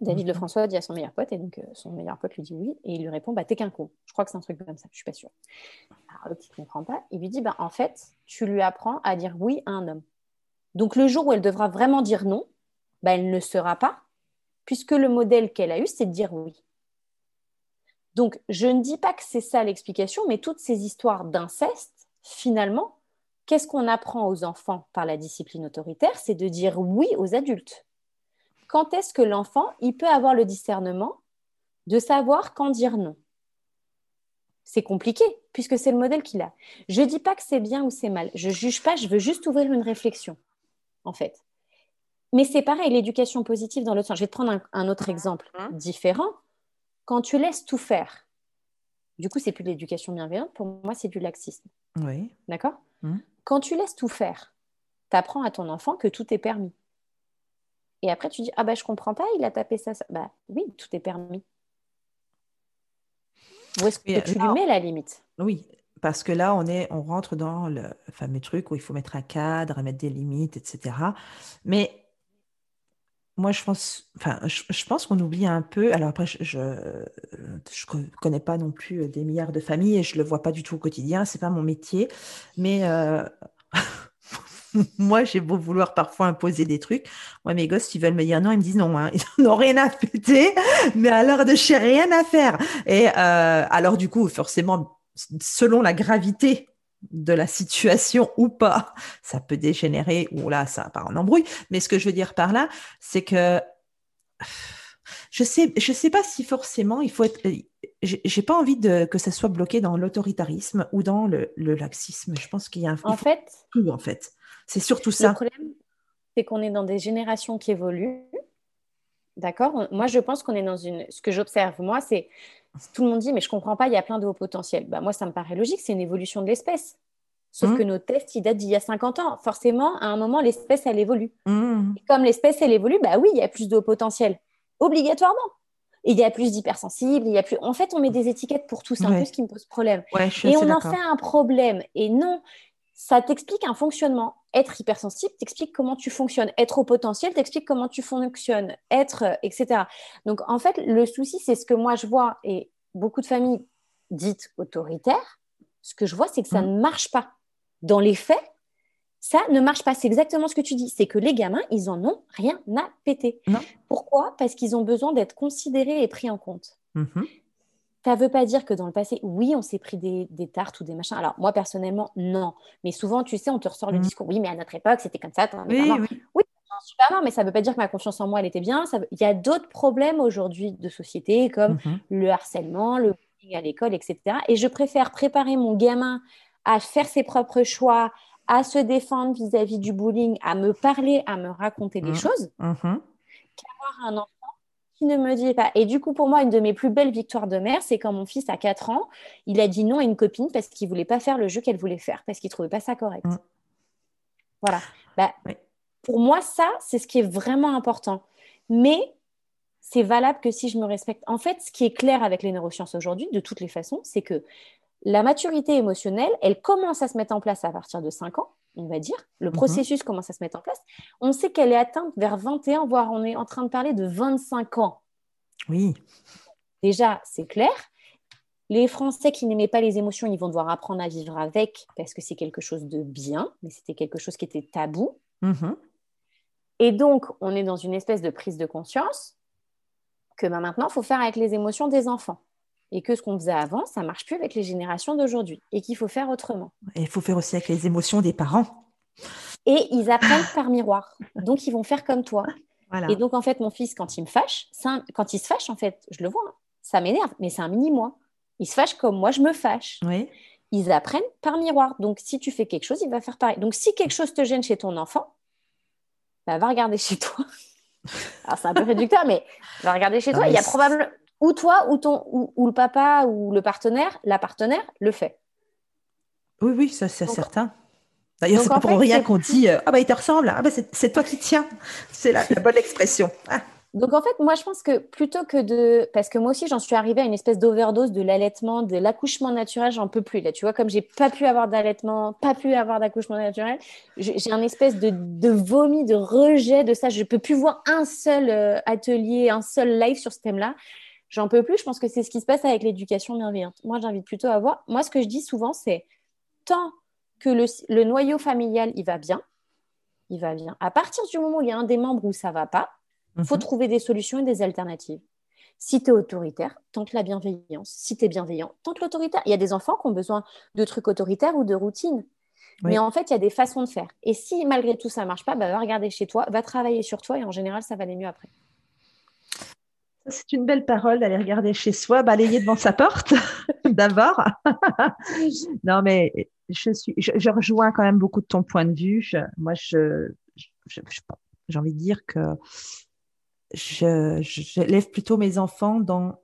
David mhm. Lefrançois dit à son meilleur pote, et donc euh, son meilleur pote lui dit oui, et il lui répond bah, T'es qu'un con. Je crois que c'est un truc comme ça, je suis pas sûre. Alors l'autre, il ne comprend pas. Il lui dit bah, En fait, tu lui apprends à dire oui à un homme. Donc, le jour où elle devra vraiment dire non, bah, elle ne sera pas, puisque le modèle qu'elle a eu, c'est de dire oui. Donc, je ne dis pas que c'est ça l'explication, mais toutes ces histoires d'inceste, finalement, qu'est-ce qu'on apprend aux enfants par la discipline autoritaire? C'est de dire oui aux adultes. Quand est-ce que l'enfant, il peut avoir le discernement de savoir quand dire non? C'est compliqué, puisque c'est le modèle qu'il a. Je ne dis pas que c'est bien ou c'est mal. Je ne juge pas, je veux juste ouvrir une réflexion, en fait. Mais c'est pareil, l'éducation positive dans l'autre sens. Je vais te prendre un autre exemple hein différent quand tu laisses tout faire, du coup, c'est plus de l'éducation bienveillante. Pour moi, c'est du laxisme. Oui. D'accord? Mmh. Quand tu laisses tout faire, tu apprends à ton enfant que tout est permis. Et après, tu dis Ah, bah, je comprends pas, il a tapé ça. ça. Bah, oui, tout est permis. Où est-ce que tu lui mets la limite? Oui, parce que là, on, est, on rentre dans le fameux truc où il faut mettre un cadre, mettre des limites, etc. Mais moi, je pense, enfin, je, pense qu'on oublie un peu. Alors après, je ne connais pas non plus euh, des milliards de familles et je le vois pas du tout au quotidien. C'est pas mon métier, mais euh, moi, j'ai beau vouloir parfois imposer des trucs. Moi, mes gosses, ils veulent me dire non, ils me disent non, hein. ils n'ont rien à fêter, mais l'heure de chez rien à faire. Et euh, alors, du coup, forcément, selon la gravité de la situation ou pas, ça peut dégénérer ou là, ça part en embrouille. Mais ce que je veux dire par là, c'est que je sais, je sais pas si forcément il faut être. J'ai pas envie de, que ça soit bloqué dans l'autoritarisme ou dans le, laxisme. Je pense qu'il y a un. En fait. Tout, en fait. C'est surtout ça. Le problème, c'est qu'on est dans des générations qui évoluent. D'accord? Moi, je pense qu'on est dans une. Ce que j'observe, moi, c'est tout le monde dit, mais je comprends pas, il y a plein de hauts potentiels. Bah, moi, ça me paraît logique, c'est une évolution de l'espèce. Sauf mmh. que nos tests, ils datent d'il y a 50 ans. Forcément, à un moment, l'espèce, elle évolue. Mmh. Et comme l'espèce, elle évolue, bah oui, il y a plus de hauts potentiels. Obligatoirement. Et il y a plus d'hypersensibles, il y a plus. En fait, on met des étiquettes pour tout. C'est un peu ce qui me pose problème. et on en fait un problème. Et non, ça t'explique un fonctionnement. Être hypersensible t'explique comment tu fonctionnes. Être au potentiel t'explique comment tu fonctionnes. Être, euh, etc. Donc, en fait, le souci, c'est ce que moi je vois et beaucoup de familles dites autoritaires, ce que je vois, c'est que ça mmh. ne marche pas. Dans les faits, ça ne marche pas. C'est exactement ce que tu dis. C'est que les gamins, ils en ont rien à péter. Pourquoi? Parce qu'ils ont besoin d'être considérés et pris en compte. Mmh ça ne veut pas dire que dans le passé, oui, on s'est pris des, tartes ou des machins. Alors, moi, personnellement, non. Mais souvent, tu sais, on te ressort le mmh. discours. Oui, mais à notre époque, c'était comme ça. Oui, oui. oui, super mort, mais ça ne veut pas dire que ma confiance en moi, elle était bien. Il y a d'autres problèmes aujourd'hui de société, comme mmh le harcèlement, le bullying à l'école, etc. Et je préfère préparer mon gamin à faire ses propres choix, à se défendre vis-à-vis du bullying, à me parler, à me raconter des mmh. choses, qu'avoir un enfant qui ne me dit pas. Et du coup, pour moi, une de mes plus belles victoires de mère, c'est quand mon fils, a 4 ans, il a dit non à une copine parce qu'il ne voulait pas faire le jeu qu'elle voulait faire, parce qu'il ne trouvait pas ça correct. Mmh. Voilà. Bah, Pour moi, ça, c'est ce qui est vraiment important. Mais c'est valable que si je me respecte. En fait, ce qui est clair avec les neurosciences aujourd'hui, de toutes les façons, c'est que la maturité émotionnelle, elle commence à se mettre en place à partir de 5 ans, on va dire. Le mhm. processus commence à se mettre en place. On sait qu'elle est atteinte vers 21, voire on est en train de parler de 25 ans. Oui. Déjà, c'est clair. Les Français qui n'aimaient pas les émotions, ils vont devoir apprendre à vivre avec parce que c'est quelque chose de bien, mais c'était quelque chose qui était tabou. Mhm. Et donc, on est dans une espèce de prise de conscience que ben, maintenant, il faut faire avec les émotions des enfants et que ce qu'on faisait avant, ça marche plus avec les générations d'aujourd'hui et qu'il faut faire autrement. Et il faut faire aussi avec les émotions des parents. Et ils apprennent par miroir. Donc, ils vont faire comme toi. Et donc, en fait, mon fils, quand il me fâche, quand il se fâche, en fait, je le vois, hein, ça m'énerve, mais c'est un mini-moi. Il se fâche comme moi, je me fâche. Ils apprennent par miroir. Donc, si tu fais quelque chose, il va faire pareil. Donc, si quelque chose te gêne chez ton enfant, bah, va regarder chez toi. Alors, c'est un peu réducteur, mais va regarder chez toi. il y a probablement ou toi, ou, ton, ou, le papa, ou le partenaire, la partenaire le fait. Oui, oui, ça c'est certain. D'ailleurs, c'est pas pour rien qu'on dit euh, Ah, bah il te ressemble, ah, bah c'est toi qui tiens. C'est la, bonne expression. Ah. Donc en fait, moi je pense que plutôt que de. Parce que moi aussi, j'en suis arrivée à une espèce d'overdose de l'allaitement, de l'accouchement naturel, j'en peux plus. Là, tu vois, comme j'ai pas pu avoir d'allaitement, pas pu avoir d'accouchement naturel, j'ai un espèce de, de, vomi, de rejet de ça. Je peux plus voir un seul euh, atelier, un seul live sur ce thème-là. J'en peux plus. Je pense que c'est ce qui se passe avec l'éducation bienveillante. Moi, j'invite plutôt à voir. Moi, ce que je dis souvent, c'est tant que le, noyau familial, il va bien, il va bien. À partir du moment où il y a un des membres où ça va pas, il faut mhm. trouver des solutions et des alternatives. Si tu es autoritaire, tente la bienveillance. Si tu es bienveillant, tente l'autoritaire. Il y a des enfants qui ont besoin de trucs autoritaires ou de routines. Mais en fait, il y a des façons de faire. Et si malgré tout ça ne marche pas, bah, va regarder chez toi, va travailler sur toi et en général, ça va aller mieux après. C'est une belle parole d'aller regarder chez soi, balayer devant sa porte d'abord. non, mais je, suis, je, rejoins quand même beaucoup de ton point de vue. moi, je, j'ai envie de dire que j'élève plutôt mes enfants dans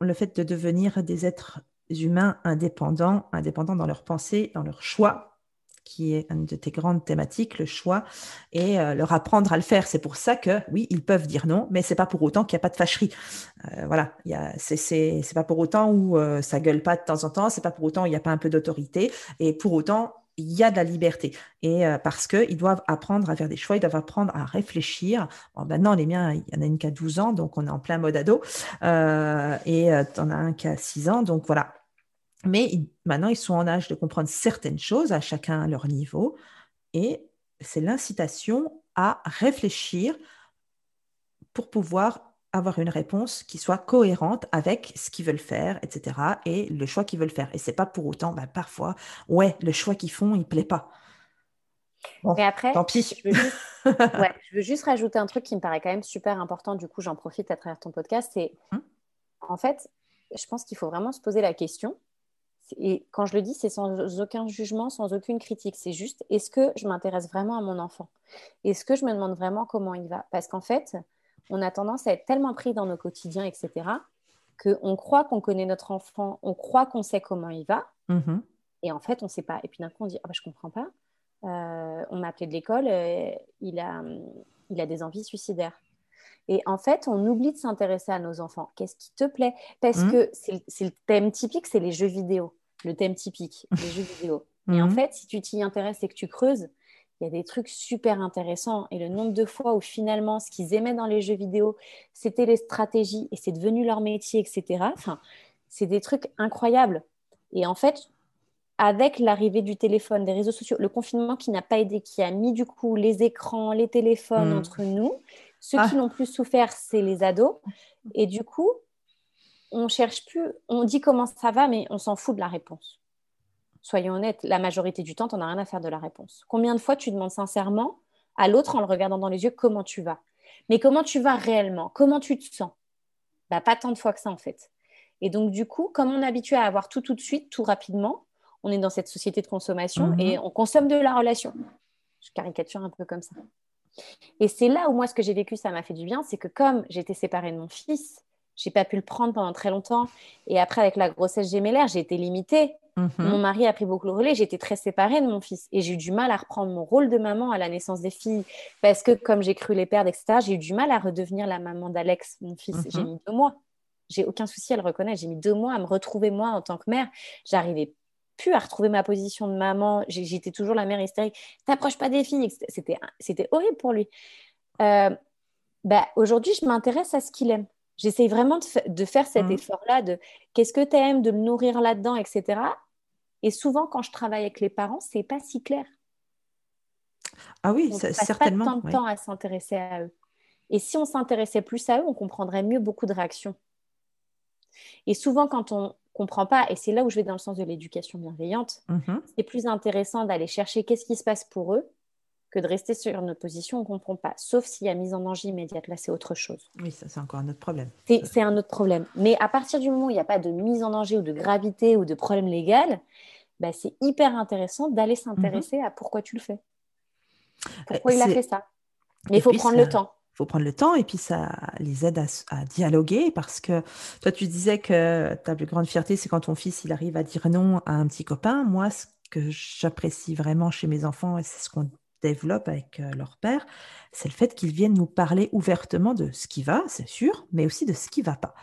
le fait de devenir des êtres humains indépendants, indépendants dans leurs pensées, dans leurs choix, qui est une de tes grandes thématiques, le choix, et euh, leur apprendre à le faire. C'est pour ça que, oui, ils peuvent dire non, mais c'est pas pour autant qu'il n'y a pas de fâcherie. Euh, voilà, c'est pas pour autant où euh, ça gueule pas de temps en temps, c'est pas pour autant où il n'y a pas un peu d'autorité, et pour autant, il y a de la liberté. Et parce qu'ils doivent apprendre à faire des choix, ils doivent apprendre à réfléchir. Bon, maintenant, les miens, il y en a une qui a 12 ans, donc on est en plein mode ado, et tu en as un qui a 6 ans, donc voilà mais maintenant, ils sont en âge de comprendre certaines choses, à chacun à leur niveau, et c'est l'incitation à réfléchir pour pouvoir avoir une réponse qui soit cohérente avec ce qu'ils veulent faire, etc., et le choix qu'ils veulent faire. Et c'est pas pour autant, bah, parfois, ouais, le choix qu'ils font, il plaît pas. Mais après, tant pis. Je veux, juste, je veux, juste, rajouter un truc qui me paraît quand même super important. Du coup, j'en profite à travers ton podcast. C'est hum. en fait, je pense qu'il faut vraiment se poser la question et quand je le dis, c'est sans aucun jugement, sans aucune critique. C'est juste, est-ce que je m'intéresse vraiment à mon enfant? Est-ce que je me demande vraiment comment il va? Parce qu'en fait, on a tendance à être tellement pris dans nos quotidiens, etc., qu'on croit qu'on connaît notre enfant, on croit qu'on sait comment il va, mm-hmm. et en fait, on ne sait pas. Et puis d'un coup, on dit, ah bah, je ne comprends pas. Euh, on m'a appelé de l'école, euh, il, a, il a des envies suicidaires. Et en fait, on oublie de s'intéresser à nos enfants. Qu'est-ce qui te plaît? Parce mmh. que c'est le thème typique, c'est les jeux vidéo. Le thème typique, les jeux vidéo. Et en mmh. fait, si tu t'y intéresses et que tu creuses, il y a des trucs super intéressants. Et le nombre de fois où finalement, ce qu'ils aimaient dans les jeux vidéo, c'était les stratégies et c'est devenu leur métier, etc. Enfin, c'est des trucs incroyables. Et en fait, avec l'arrivée du téléphone, des réseaux sociaux, le confinement qui n'a pas aidé, qui a mis du coup les écrans, les téléphones mmh. entre nous, ceux qui ah. n'ont plus souffert, c'est les ados. Et du coup, on cherche plus, on dit comment ça va, mais on s'en fout de la réponse. Soyons honnêtes, la majorité du temps, tu n'en as rien à faire de la réponse. Combien de fois tu demandes sincèrement à l'autre en le regardant dans les yeux comment tu vas? Mais comment tu vas réellement? Comment tu te sens? Bah, Pas tant de fois que ça en fait. Et donc, du coup, comme on est habitué à avoir tout tout de suite, tout rapidement, On est dans cette société de consommation Mhm. et on consomme de la relation. Je caricature un peu comme ça. Et c'est là où moi, ce que j'ai vécu, ça m'a fait du bien, c'est que comme j'étais séparée de mon fils, j'ai pas pu le prendre pendant très longtemps. Et après, avec la grossesse gémellaire, j'ai été limitée. Mhm. Mon mari a pris beaucoup le relais. J'étais très séparée de mon fils. Et j'ai eu du mal à reprendre mon rôle de maman à la naissance des filles. Parce que, comme j'ai cru les perdre, etc., j'ai eu du mal à redevenir la maman d'Alex, mon fils. Mhm. J'ai mis deux mois. J'ai aucun souci à le reconnaître. J'ai mis deux mois à me retrouver moi en tant que mère. J'arrivais plus à retrouver ma position de maman. J'étais toujours la mère hystérique. T'approches pas des filles. C'était, horrible pour lui. Euh, bah, aujourd'hui, je m'intéresse à ce qu'il aime. J'essaye vraiment de, fa- de faire cet Mhm. effort-là de qu'est-ce que tu aimes, de le nourrir là-dedans, etc. Et souvent, quand je travaille avec les parents, c'est pas si clair. Ah oui, On ça- passe pas tant de temps à s'intéresser à eux. Et si on s'intéressait plus à eux, on comprendrait mieux beaucoup de réactions. Et souvent, quand on comprend pas, et c'est là où je vais dans le sens de l'éducation bienveillante, Mhm. c'est plus intéressant d'aller chercher qu'est-ce qui se passe pour eux que de rester sur une position où on ne comprend pas. Sauf s'il y a mise en danger immédiate. Là, c'est autre chose. Oui, ça c'est encore un autre problème. C'est c'est un autre problème. Mais à partir du moment où il n'y a pas de mise en danger ou de gravité ou de problème légal, bah, c'est hyper intéressant d'aller s'intéresser à pourquoi tu le fais. Pourquoi Euh, il a fait ça. Mais il faut prendre ça- le temps. Il faut prendre le temps et puis ça les aide à, dialoguer parce que toi tu disais que ta plus grande fierté c'est quand ton fils il arrive à dire non à un petit copain. Moi ce que j'apprécie vraiment chez mes enfants et c'est ce qu'on développe avec euh, leur père, c'est le fait qu'ils viennent nous parler ouvertement de ce qui va, c'est sûr, mais aussi de ce qui va pas.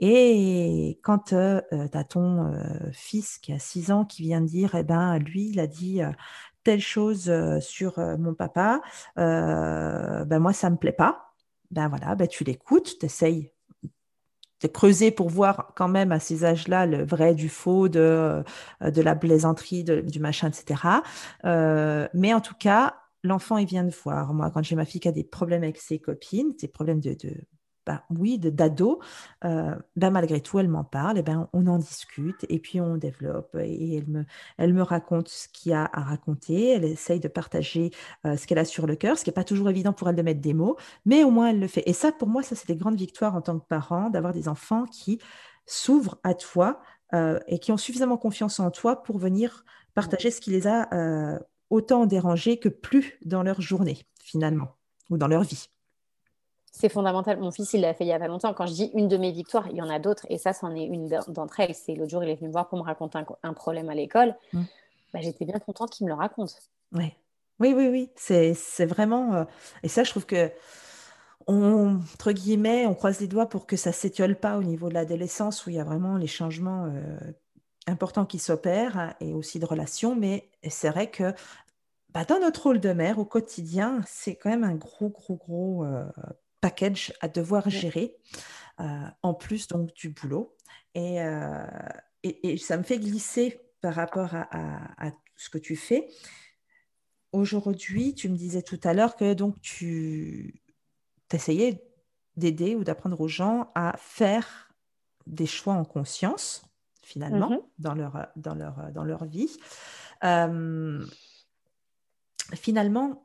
Et quand tu as ton euh, fils qui a 6 ans qui vient dire, eh ben, lui, il a dit euh, telle chose euh, sur euh, mon papa, euh, ben moi, ça me plaît pas. Ben voilà, ben tu l'écoutes, tu essayes de creuser pour voir quand même à ces âges-là le vrai du faux, de, de la plaisanterie, du machin, etc. Mais en tout cas, l'enfant, il vient de voir. Moi, quand j'ai ma fille qui a des problèmes avec ses copines, des problèmes de ben, oui, d'ado, euh, ben, malgré tout, elle m'en parle, et ben, on en discute, et puis on développe, et elle me, raconte ce qu'il y a à raconter, elle essaye de partager euh, ce qu'elle a sur le cœur, ce qui n'est pas toujours évident pour elle de mettre des mots, mais au moins elle le fait. Et ça, pour moi, ça, c'est des grandes victoires en tant que parent, d'avoir des enfants qui s'ouvrent à toi euh, et qui ont suffisamment confiance en toi pour venir partager ce qui les a autant dérangés que plus dans leur journée, finalement, ou dans leur vie. C'est fondamental. Mon fils, il l'a fait il y a pas longtemps. Quand je dis une de mes victoires, il y en a d'autres. Et ça, c'en est une d'entre elles. C'est l'autre jour, il est venu me voir pour me raconter un, un problème à l'école. Mm. Bah, J'étais bien contente qu'il me le raconte. Oui, oui, oui. C'est, c'est vraiment. euh, Et ça, je trouve que, on, entre guillemets, on croise les doigts pour que ça ne s'étiole pas au niveau de l'adolescence où il y a vraiment les changements euh, importants qui s'opèrent hein, et aussi de relations. Mais c'est vrai que bah, dans notre rôle de mère au quotidien, c'est quand même un gros, gros, gros euh, package à devoir gérer, euh, en plus donc du boulot. Et, euh, et, et ça me fait glisser par rapport à, à- à ce que tu fais. Aujourd'hui, tu me disais tout à l'heure que donc tu essayais d'aider ou d'apprendre aux gens à faire des choix en conscience, finalement, Mhm. dans leur, dans leur, dans leur vie. Euh, finalement,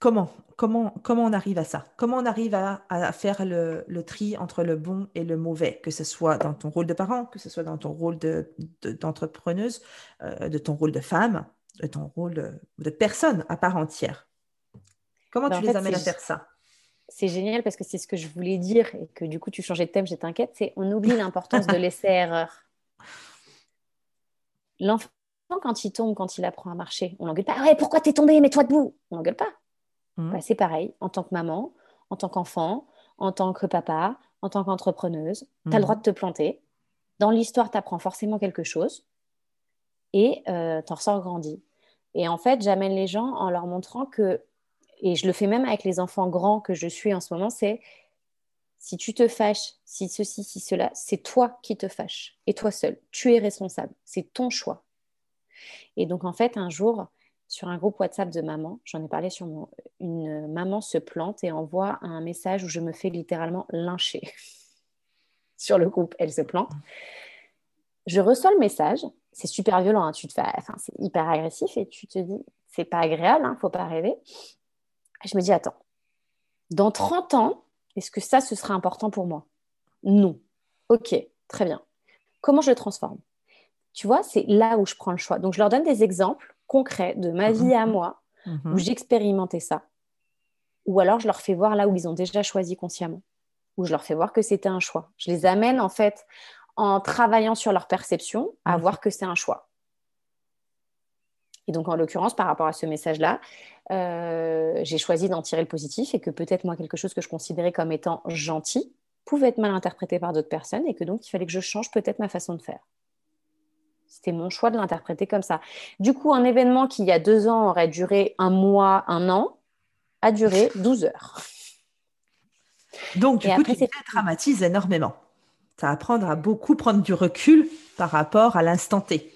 comment, comment, comment on arrive à ça? Comment on arrive à, à faire le, le tri entre le bon et le mauvais, que ce soit dans ton rôle de parent, que ce soit dans ton rôle de- de- d'entrepreneuse, euh, de ton rôle de femme, de ton rôle de, de personne à part entière Comment Ben, tu les fait, amènes à faire ça? C'est génial parce que c'est ce que je voulais dire et que du coup, tu changeais de thème, j'étais inquiète. C'est on oublie l'importance de laisser erreur. L'enfant, quand il tombe, quand il apprend à marcher, on l'engueule pas. Ouais, pourquoi t'es tombé? Mets-toi debout. On l'engueule pas. Mhm. Bah, c'est pareil, en tant que maman, en tant qu'enfant, en tant que papa, en tant qu'entrepreneuse, tu as le droit de te planter. Dans l'histoire, tu apprends forcément quelque chose et euh, tu en ressors grandi. Et en fait, j'amène les gens en leur montrant que, et je le fais même avec les enfants grands que je suis en ce moment, c'est si tu te fâches, si ceci, si cela, c'est toi qui te fâches et toi seul. Tu es responsable. C'est ton choix. Et donc, en fait, un jour, sur un groupe WhatsApp de maman, j'en ai parlé sur mon, une maman se plante et envoie un message où je me fais littéralement lyncher sur le groupe. Elle se plante. Je reçois le message. C'est super violent. hein. Tu te fais, enfin, c'est hyper agressif et tu te dis, c'est pas agréable. Hein, faut pas rêver. Je me dis, attends, dans 30 ans, est-ce que ça, ce sera important pour moi? Non. Ok, très bien. Comment je le transforme? Tu vois, c'est là où je prends le choix. Donc, je leur donne des exemples concrets de ma vie à moi, où Mhm. j'expérimentais ça. Ou alors, je leur fais voir là où ils ont déjà choisi consciemment. Ou je leur fais voir que c'était un choix. Je les amène, en fait, en travaillant sur leur perception, à Mhm. voir que c'est un choix. Et donc, en l'occurrence, par rapport à ce message-là, euh, j'ai choisi d'en tirer le positif et que peut-être moi, quelque chose que je considérais comme étant gentil pouvait être mal interprété par d'autres personnes et que donc il fallait que je change peut-être ma façon de faire. C'était mon choix de l'interpréter comme ça. Du coup, un événement qui, il y a deux ans, aurait duré un mois, un an, a duré 12 heures. Donc, du Et coup, après, tu dramatises énormément. Ça apprendre à beaucoup prendre du recul par rapport à l'instant T.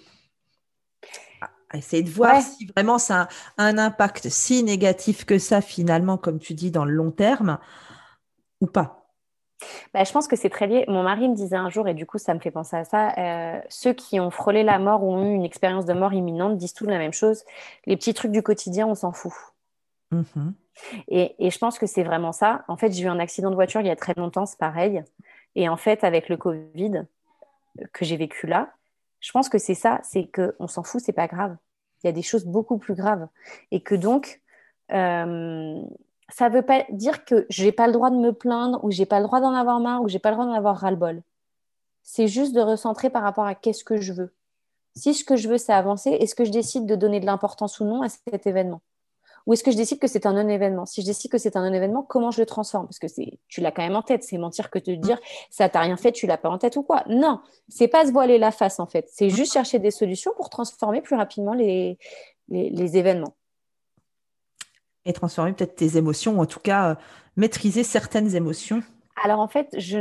À- à essayer de voir Ouais. si vraiment ça a un impact si négatif que ça, finalement, comme tu dis, dans le long terme, ou pas. Bah, je pense que c'est très lié. Mon mari me disait un jour, et du coup, ça me fait penser à ça, euh, ceux qui ont frôlé la mort ou ont eu une expérience de mort imminente disent tous la même chose. Les petits trucs du quotidien, on s'en fout. Mhm. Et, et je pense que c'est vraiment ça. En fait, j'ai eu un accident de voiture il y a très longtemps, c'est pareil. Et en fait, avec le Covid que j'ai vécu là, je pense que c'est ça, c'est qu'on s'en fout, c'est pas grave. Il y a des choses beaucoup plus graves. Et que donc, euh, ça veut pas dire que j'ai pas le droit de me plaindre, ou j'ai pas le droit d'en avoir marre, ou j'ai pas le droit d'en avoir ras-le-bol. C'est juste de recentrer par rapport à qu'est-ce que je veux. Si ce que je veux, c'est avancer, est-ce que je décide de donner de l'importance ou non à cet événement? Ou est-ce que je décide que c'est un non-événement? Si je décide que c'est un non-événement, comment je le transforme? Parce que tu l'as quand même en tête. C'est mentir que de dire ça t'a rien fait, tu l'as pas en tête ou quoi. Non, c'est pas se voiler la face en fait. C'est juste chercher des solutions pour transformer plus rapidement les, les, les événements. Et transformer peut-être tes émotions, ou en tout cas, euh, maîtriser certaines émotions. Alors en fait, je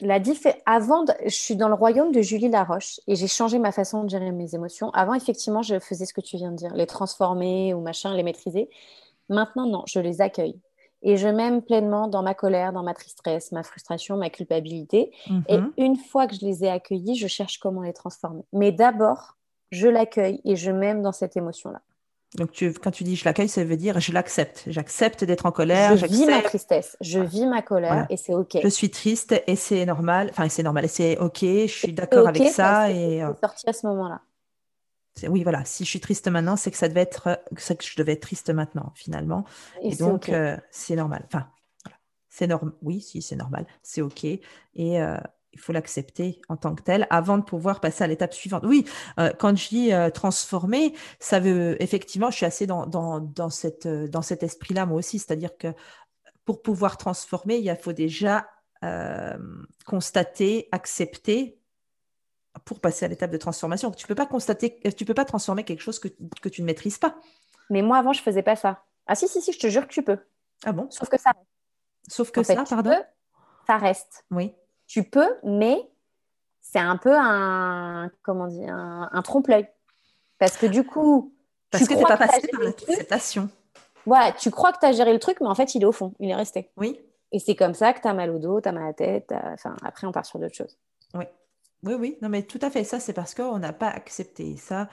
la diffé- avant, je suis dans le royaume de Julie Laroche et j'ai changé ma façon de gérer mes émotions. Avant, effectivement, je faisais ce que tu viens de dire, les transformer ou machin, les maîtriser. Maintenant, non, je les accueille et je m'aime pleinement dans ma colère, dans ma tristesse, ma frustration, ma culpabilité. Et Mhm. une fois que je les ai accueillis, je cherche comment les transformer. Mais d'abord, je l'accueille et je m'aime dans cette émotion-là. Donc, tu, quand tu dis je l'accueille, ça veut dire je l'accepte. J'accepte d'être en colère. Je vis ma tristesse, je vis ma colère Voilà. et c'est OK. Je suis triste et c'est normal. Enfin, c'est normal et c'est OK. Je suis d'accord avec ça. Et euh, sorti à ce moment-là. oui, voilà. Si je suis triste maintenant, c'est que ça devait être, c'est que je devais être triste maintenant, finalement. Et, donc, euh, c'est normal. Enfin, voilà. c'est normal. Oui, si, c'est normal. C'est OK. Et euh, il faut l'accepter en tant que tel avant de pouvoir passer à l'étape suivante. Oui, euh, quand je dis euh, transformer, ça veut effectivement, je suis assez dans, dans, dans, cette, euh, dans cet esprit-là, moi aussi. C'est-à-dire que pour pouvoir transformer, il faut déjà euh, constater, accepter pour passer à l'étape de transformation. Tu peux pas constater, tu peux pas transformer quelque chose que, que tu ne maîtrises pas. Mais moi, avant, je faisais pas ça. Ah si, si, si, je te jure que tu peux. Ah bon? Sauf que ça. Sauf que En ça, pardon? peux, ça reste. Oui. Tu peux, mais c'est un peu un, comment dire, un, un trompe-l'œil. Parce que du coup, Parce tu que tu n'es crois pas passé par truc. l'acceptation. Voilà, tu crois que tu as géré le truc, mais en fait, il est au fond, il est resté. Oui. Et c'est comme ça que tu as mal au dos, tu as mal à la tête. Enfin, après, on part sur d'autres choses. Oui. Oui, oui. Non, mais tout à fait. Ça, c'est parce qu'on n'a pas accepté. Ça,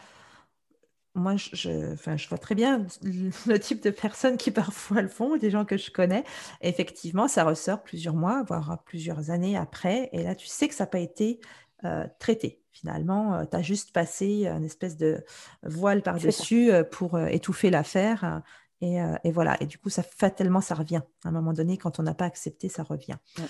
moi, je, enfin, je vois très bien le type de personnes qui parfois le font, des gens que je connais. Effectivement, ça ressort plusieurs mois, voire plusieurs années après. Et là, tu sais que ça n'a pas été euh, traité. Finalement, tu as juste passé une espèce de voile par-dessus euh, pour euh, étouffer l'affaire. Et, euh, et, voilà. Et du coup, ça fatalement, ça revient. À un moment donné, quand on n'a pas accepté, ça revient. Ouais.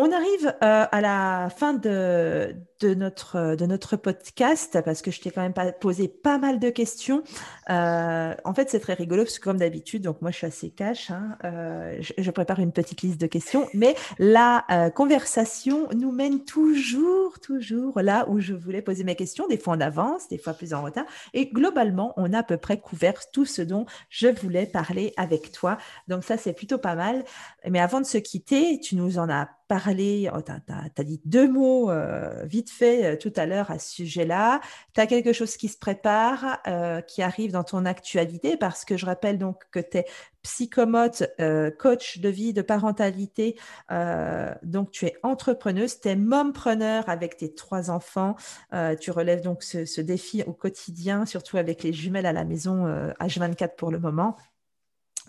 On arrive euh, à la fin de, de, notre, de notre podcast parce que je t'ai quand même posé pas mal de questions. Euh, en fait, c'est très rigolo parce que comme d'habitude, donc moi je suis assez cash, hein, euh, je, prépare une petite liste de questions, mais la euh, conversation nous mène toujours, toujours là où je voulais poser mes questions, des fois en avance, des fois plus en retard. Et globalement, on a à peu près couvert tout ce dont je voulais parler avec toi. Donc ça, c'est plutôt pas mal. Mais avant de se quitter, tu nous en as parlé, oh, tu as, dit deux mots euh, fait euh, tout à l'heure à ce sujet-là. Tu as quelque chose qui se prépare, euh, qui arrive dans ton actualité, parce que je rappelle donc que tu es psychomote, euh, coach de vie, de parentalité, donc tu es entrepreneuse, tu es mompreneur avec tes trois enfants, tu relèves donc ce, ce, défi au quotidien, surtout avec les jumelles à la maison H24 pour le moment.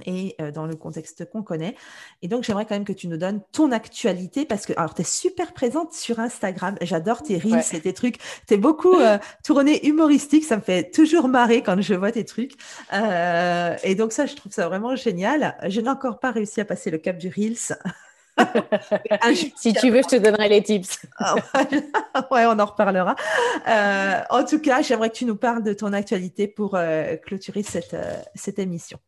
Et euh, dans le contexte qu'on connaît. Et donc, j'aimerais quand même que tu nous donnes ton actualité parce que, alors, tu es super présente sur Instagram. J'adore tes reels et tes trucs. Tu es beaucoup euh, tournée humoristique. Ça me fait toujours marrer quand je vois tes trucs. Euh, et donc, ça, je trouve ça vraiment génial. Je n'ai encore pas réussi à passer le cap du reels. si tu veux, je te donnerai les tips. Ah, ouais, on en reparlera. en tout cas, j'aimerais que tu nous parles de ton actualité pour clôturer cette, cette émission.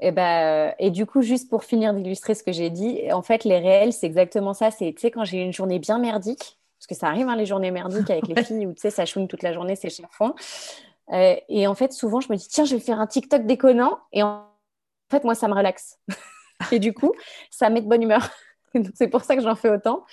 Et, bah, et du coup, juste pour finir d'illustrer ce que j'ai dit, en fait, les réels, c'est exactement ça. C'est, tu sais, quand j'ai une journée bien merdique, parce que ça arrive, hein, les journées merdiques avec les filles, où tu sais, ça chouine toute la journée, c'est chafouin. Euh, et en fait, souvent, je me dis, tiens, je vais faire un TikTok déconnant. Et en fait, moi, ça me relaxe. et du coup, ça met de bonne humeur. c'est pour ça que j'en fais autant.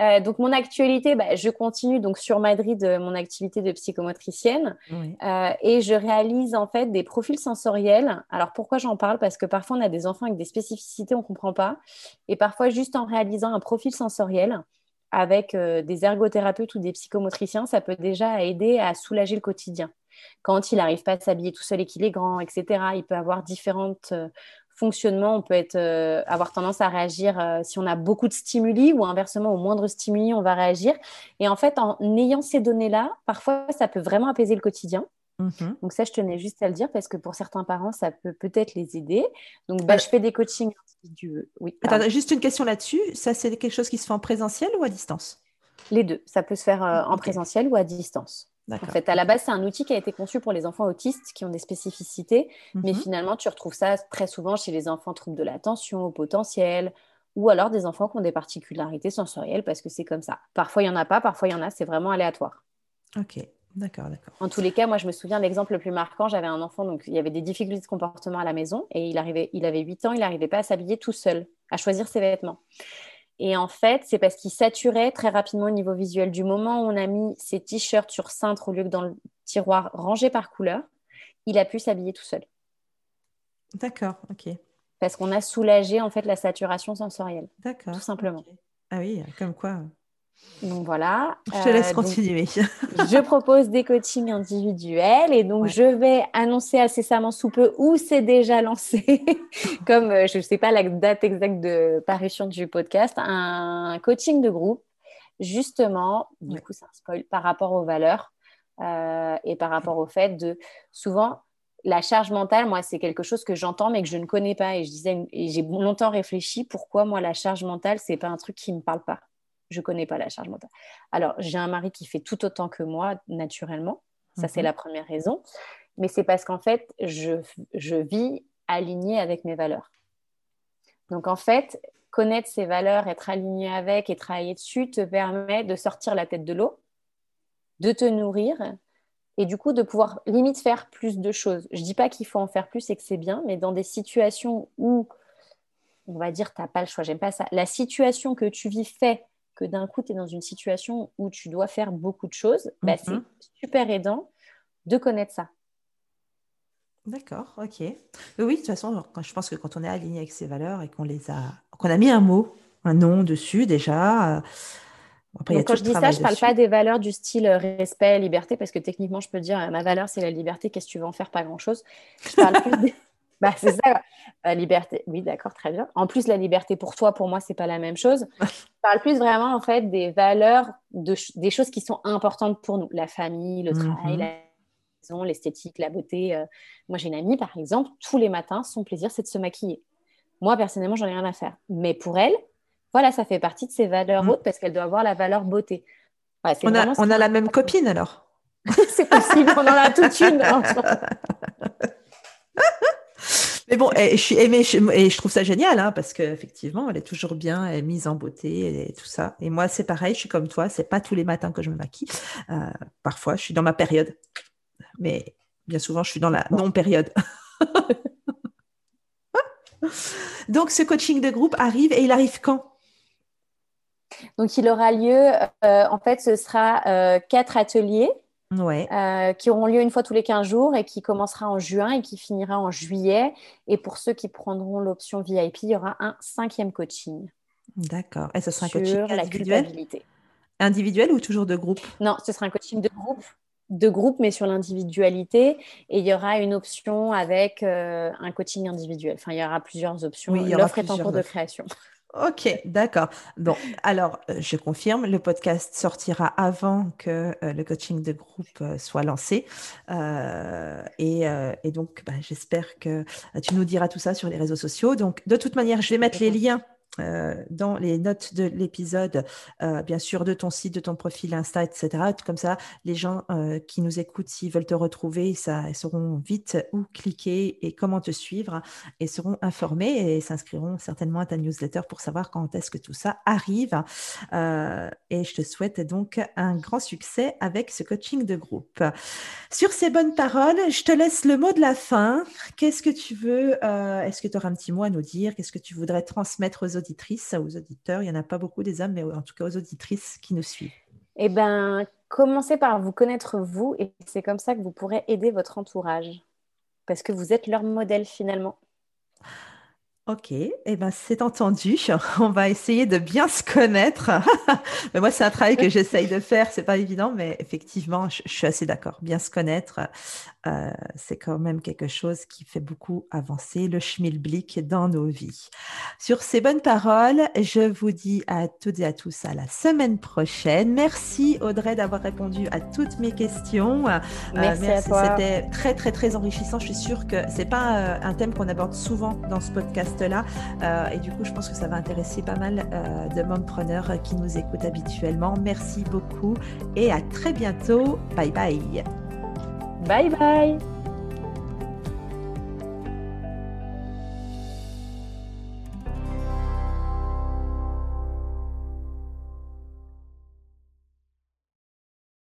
Euh, donc, mon actualité, bah, je continue donc sur Madrid euh, mon activité de psychomotricienne euh, et je réalise en fait des profils sensoriels. Alors, pourquoi j'en parle? Parce que parfois, on a des enfants avec des spécificités, on ne comprend pas. Et parfois, juste en réalisant un profil sensoriel avec des ergothérapeutes ou des psychomotriciens, ça peut déjà aider à soulager le quotidien quand il n'arrive pas à s'habiller tout seul et qu'il est grand, etc. Il peut avoir différentes fonctionnement, on peut être, euh, avoir tendance à réagir euh, si on a beaucoup de stimuli ou inversement, au moindre stimuli, on va réagir. Et en fait, en ayant ces données-là, parfois, ça peut vraiment apaiser le quotidien. Mhm. Donc ça, je tenais juste à le dire parce que pour certains parents, ça peut peut-être les aider. Donc, bah, je fais des coachings individuels. Oui, Attends, juste une question là-dessus. Ça, c'est quelque chose qui se fait en présentiel ou à distance? Les deux. Ça peut se faire euh, en présentiel ou à distance. En fait, à la base, c'est un outil qui a été conçu pour les enfants autistes qui ont des spécificités, mais mhm. finalement, tu retrouves ça très souvent chez les enfants troubles de l'attention, au potentiel, ou alors des enfants qui ont des particularités sensorielles parce que c'est comme ça. Parfois, il n'y en a pas, parfois, il y en a, c'est vraiment aléatoire. Ok, d'accord, d'accord. En tous les cas, moi, je me souviens l'exemple le plus marquant. J'avais un enfant, donc il y avait des difficultés de comportement à la maison et il, arrivait, il avait 8 ans, il n'arrivait pas à s'habiller tout seul, à choisir ses vêtements. Et en fait, c'est parce qu'il saturait très rapidement au niveau visuel. Du moment où on a mis ses t-shirts sur cintre au lieu que dans le tiroir rangé par couleur, il a pu s'habiller tout seul. D'accord, ok. Parce qu'on a soulagé en fait la saturation sensorielle. D'accord. Tout simplement. Ah oui, comme quoi. Donc voilà. Je te laisse euh, continuer. je propose des coachings individuels et donc je vais annoncer incessamment sous peu où c'est déjà lancé, comme euh, je ne sais pas la date exacte de parution du podcast, un coaching de groupe, justement, du coup c'est un spoil par rapport aux valeurs euh, et par rapport au fait de souvent la charge mentale, moi, c'est quelque chose que j'entends mais que je ne connais pas. Et je disais, et j'ai longtemps réfléchi pourquoi moi la charge mentale, c'est pas un truc qui me parle pas? Je ne connais pas la charge mentale. Alors, j'ai un mari qui fait tout autant que moi, naturellement. Ça, c'est mhm. la première raison. Mais c'est parce qu'en fait, je, je vis alignée avec mes valeurs. Donc, en fait, connaître ses valeurs, être aligné avec et travailler dessus te permet de sortir la tête de l'eau, de te nourrir et du coup de pouvoir limite faire plus de choses. Je ne dis pas qu'il faut en faire plus et que c'est bien, mais dans des situations où, on va dire, tu n'as pas le choix, j'aime pas ça, la situation que tu vis fait que d'un coup, tu es dans une situation où tu dois faire beaucoup de choses, bah, c'est mhm. super aidant de connaître ça. D'accord, ok. Oui, de toute façon, je pense que quand on est aligné avec ses valeurs et qu'on les a, qu'on a mis un mot, un nom dessus déjà. Euh, après, quand je dis ça, je ne parle pas des valeurs du style euh, respect, liberté, parce que techniquement, je peux dire ma valeur, c'est la liberté, qu'est-ce que tu veux en faire Pas grand-chose. Je parle plus des... Bah, c'est ça. La liberté. Oui, d'accord, très bien. En plus, la liberté pour toi, pour moi, c'est pas la même chose. Je parle plus vraiment en fait des valeurs, de, des choses qui sont importantes pour nous. La famille, le travail, mhm. la maison, l'esthétique, la beauté. Euh. Moi, j'ai une amie, par exemple, tous les matins, son plaisir, c'est de se maquiller. Moi, personnellement, j'en ai rien à faire. Mais pour elle, voilà, ça fait partie de ses valeurs mhm. hautes parce qu'elle doit avoir la valeur beauté. on a, on a la même copine alors C'est possible, on en a toute une. Mais bon, et je, trouve ça génial, hein, parce qu'effectivement, elle est toujours bien, mise en beauté et tout ça. Et moi, c'est pareil, je suis comme toi, c'est pas tous les matins que je me maquille. Euh, parfois, je suis dans ma période. Mais bien souvent, je suis dans la non-période. Donc, ce coaching de groupe arrive et il arrive quand? Donc, il aura lieu, euh, en fait, ce sera euh, quatre ateliers euh, qui auront lieu une fois tous les 15 jours et qui commencera en juin et qui finira en juillet. Et pour ceux qui prendront l'option VIP, il y aura un cinquième coaching. D'accord. Et ce sera un coaching individuel? Individuel ou toujours de groupe? Non, ce sera un coaching de groupe de groupe, mais sur l'individualité. Et il y aura une option avec un coaching individuel. Enfin, il y aura plusieurs options. Oui, L'offre est en cours de création. Ok, d'accord. Bon, alors euh, je confirme, le podcast sortira avant que euh, le coaching de groupe euh, soit lancé. Et, et, donc, bah, j'espère que tu nous diras tout ça sur les réseaux sociaux. Donc, de toute manière, je vais mettre les liens euh, dans les notes de l'épisode, euh, bien sûr, de ton site, de ton profil Insta, etc. Comme ça, les gens euh, qui nous écoutent, s'ils veulent te retrouver, ils sauront vite où cliquer et comment te suivre et seront informés et s'inscriront certainement à ta newsletter pour savoir quand est-ce que tout ça arrive. et je te souhaite donc un grand succès avec ce coaching de groupe. Sur ces bonnes paroles, je te laisse le mot de la fin. Qu'est-ce que tu veux Est-ce que tu auras un petit mot à nous dire? Qu'est-ce que tu voudrais transmettre aux autres auditrices, aux auditeurs, il n'y en a pas beaucoup des hommes, mais en tout cas aux auditrices qui nous suivent Eh bien, commencez par vous connaître vous et c'est comme ça que vous pourrez aider votre entourage parce que vous êtes leur modèle finalement. Ok, eh ben, c'est entendu. On va essayer de bien se connaître. mais moi, c'est un travail que j'essaye de faire. C'est pas évident, mais effectivement, je, suis assez d'accord. Bien se connaître, euh, c'est quand même quelque chose qui fait beaucoup avancer le schmilblick dans nos vies. Sur ces bonnes paroles, je vous dis à toutes et à tous à la semaine prochaine. Merci Audrey d'avoir répondu à toutes mes questions. Euh, merci, à toi. C'était très très très enrichissant. Je suis sûre que c'est pas euh, un thème qu'on aborde souvent dans ce podcast-là, et du coup, je pense que ça va intéresser pas mal de mompreneurs qui nous écoutent habituellement. Merci beaucoup et à très bientôt. Bye bye. Bye bye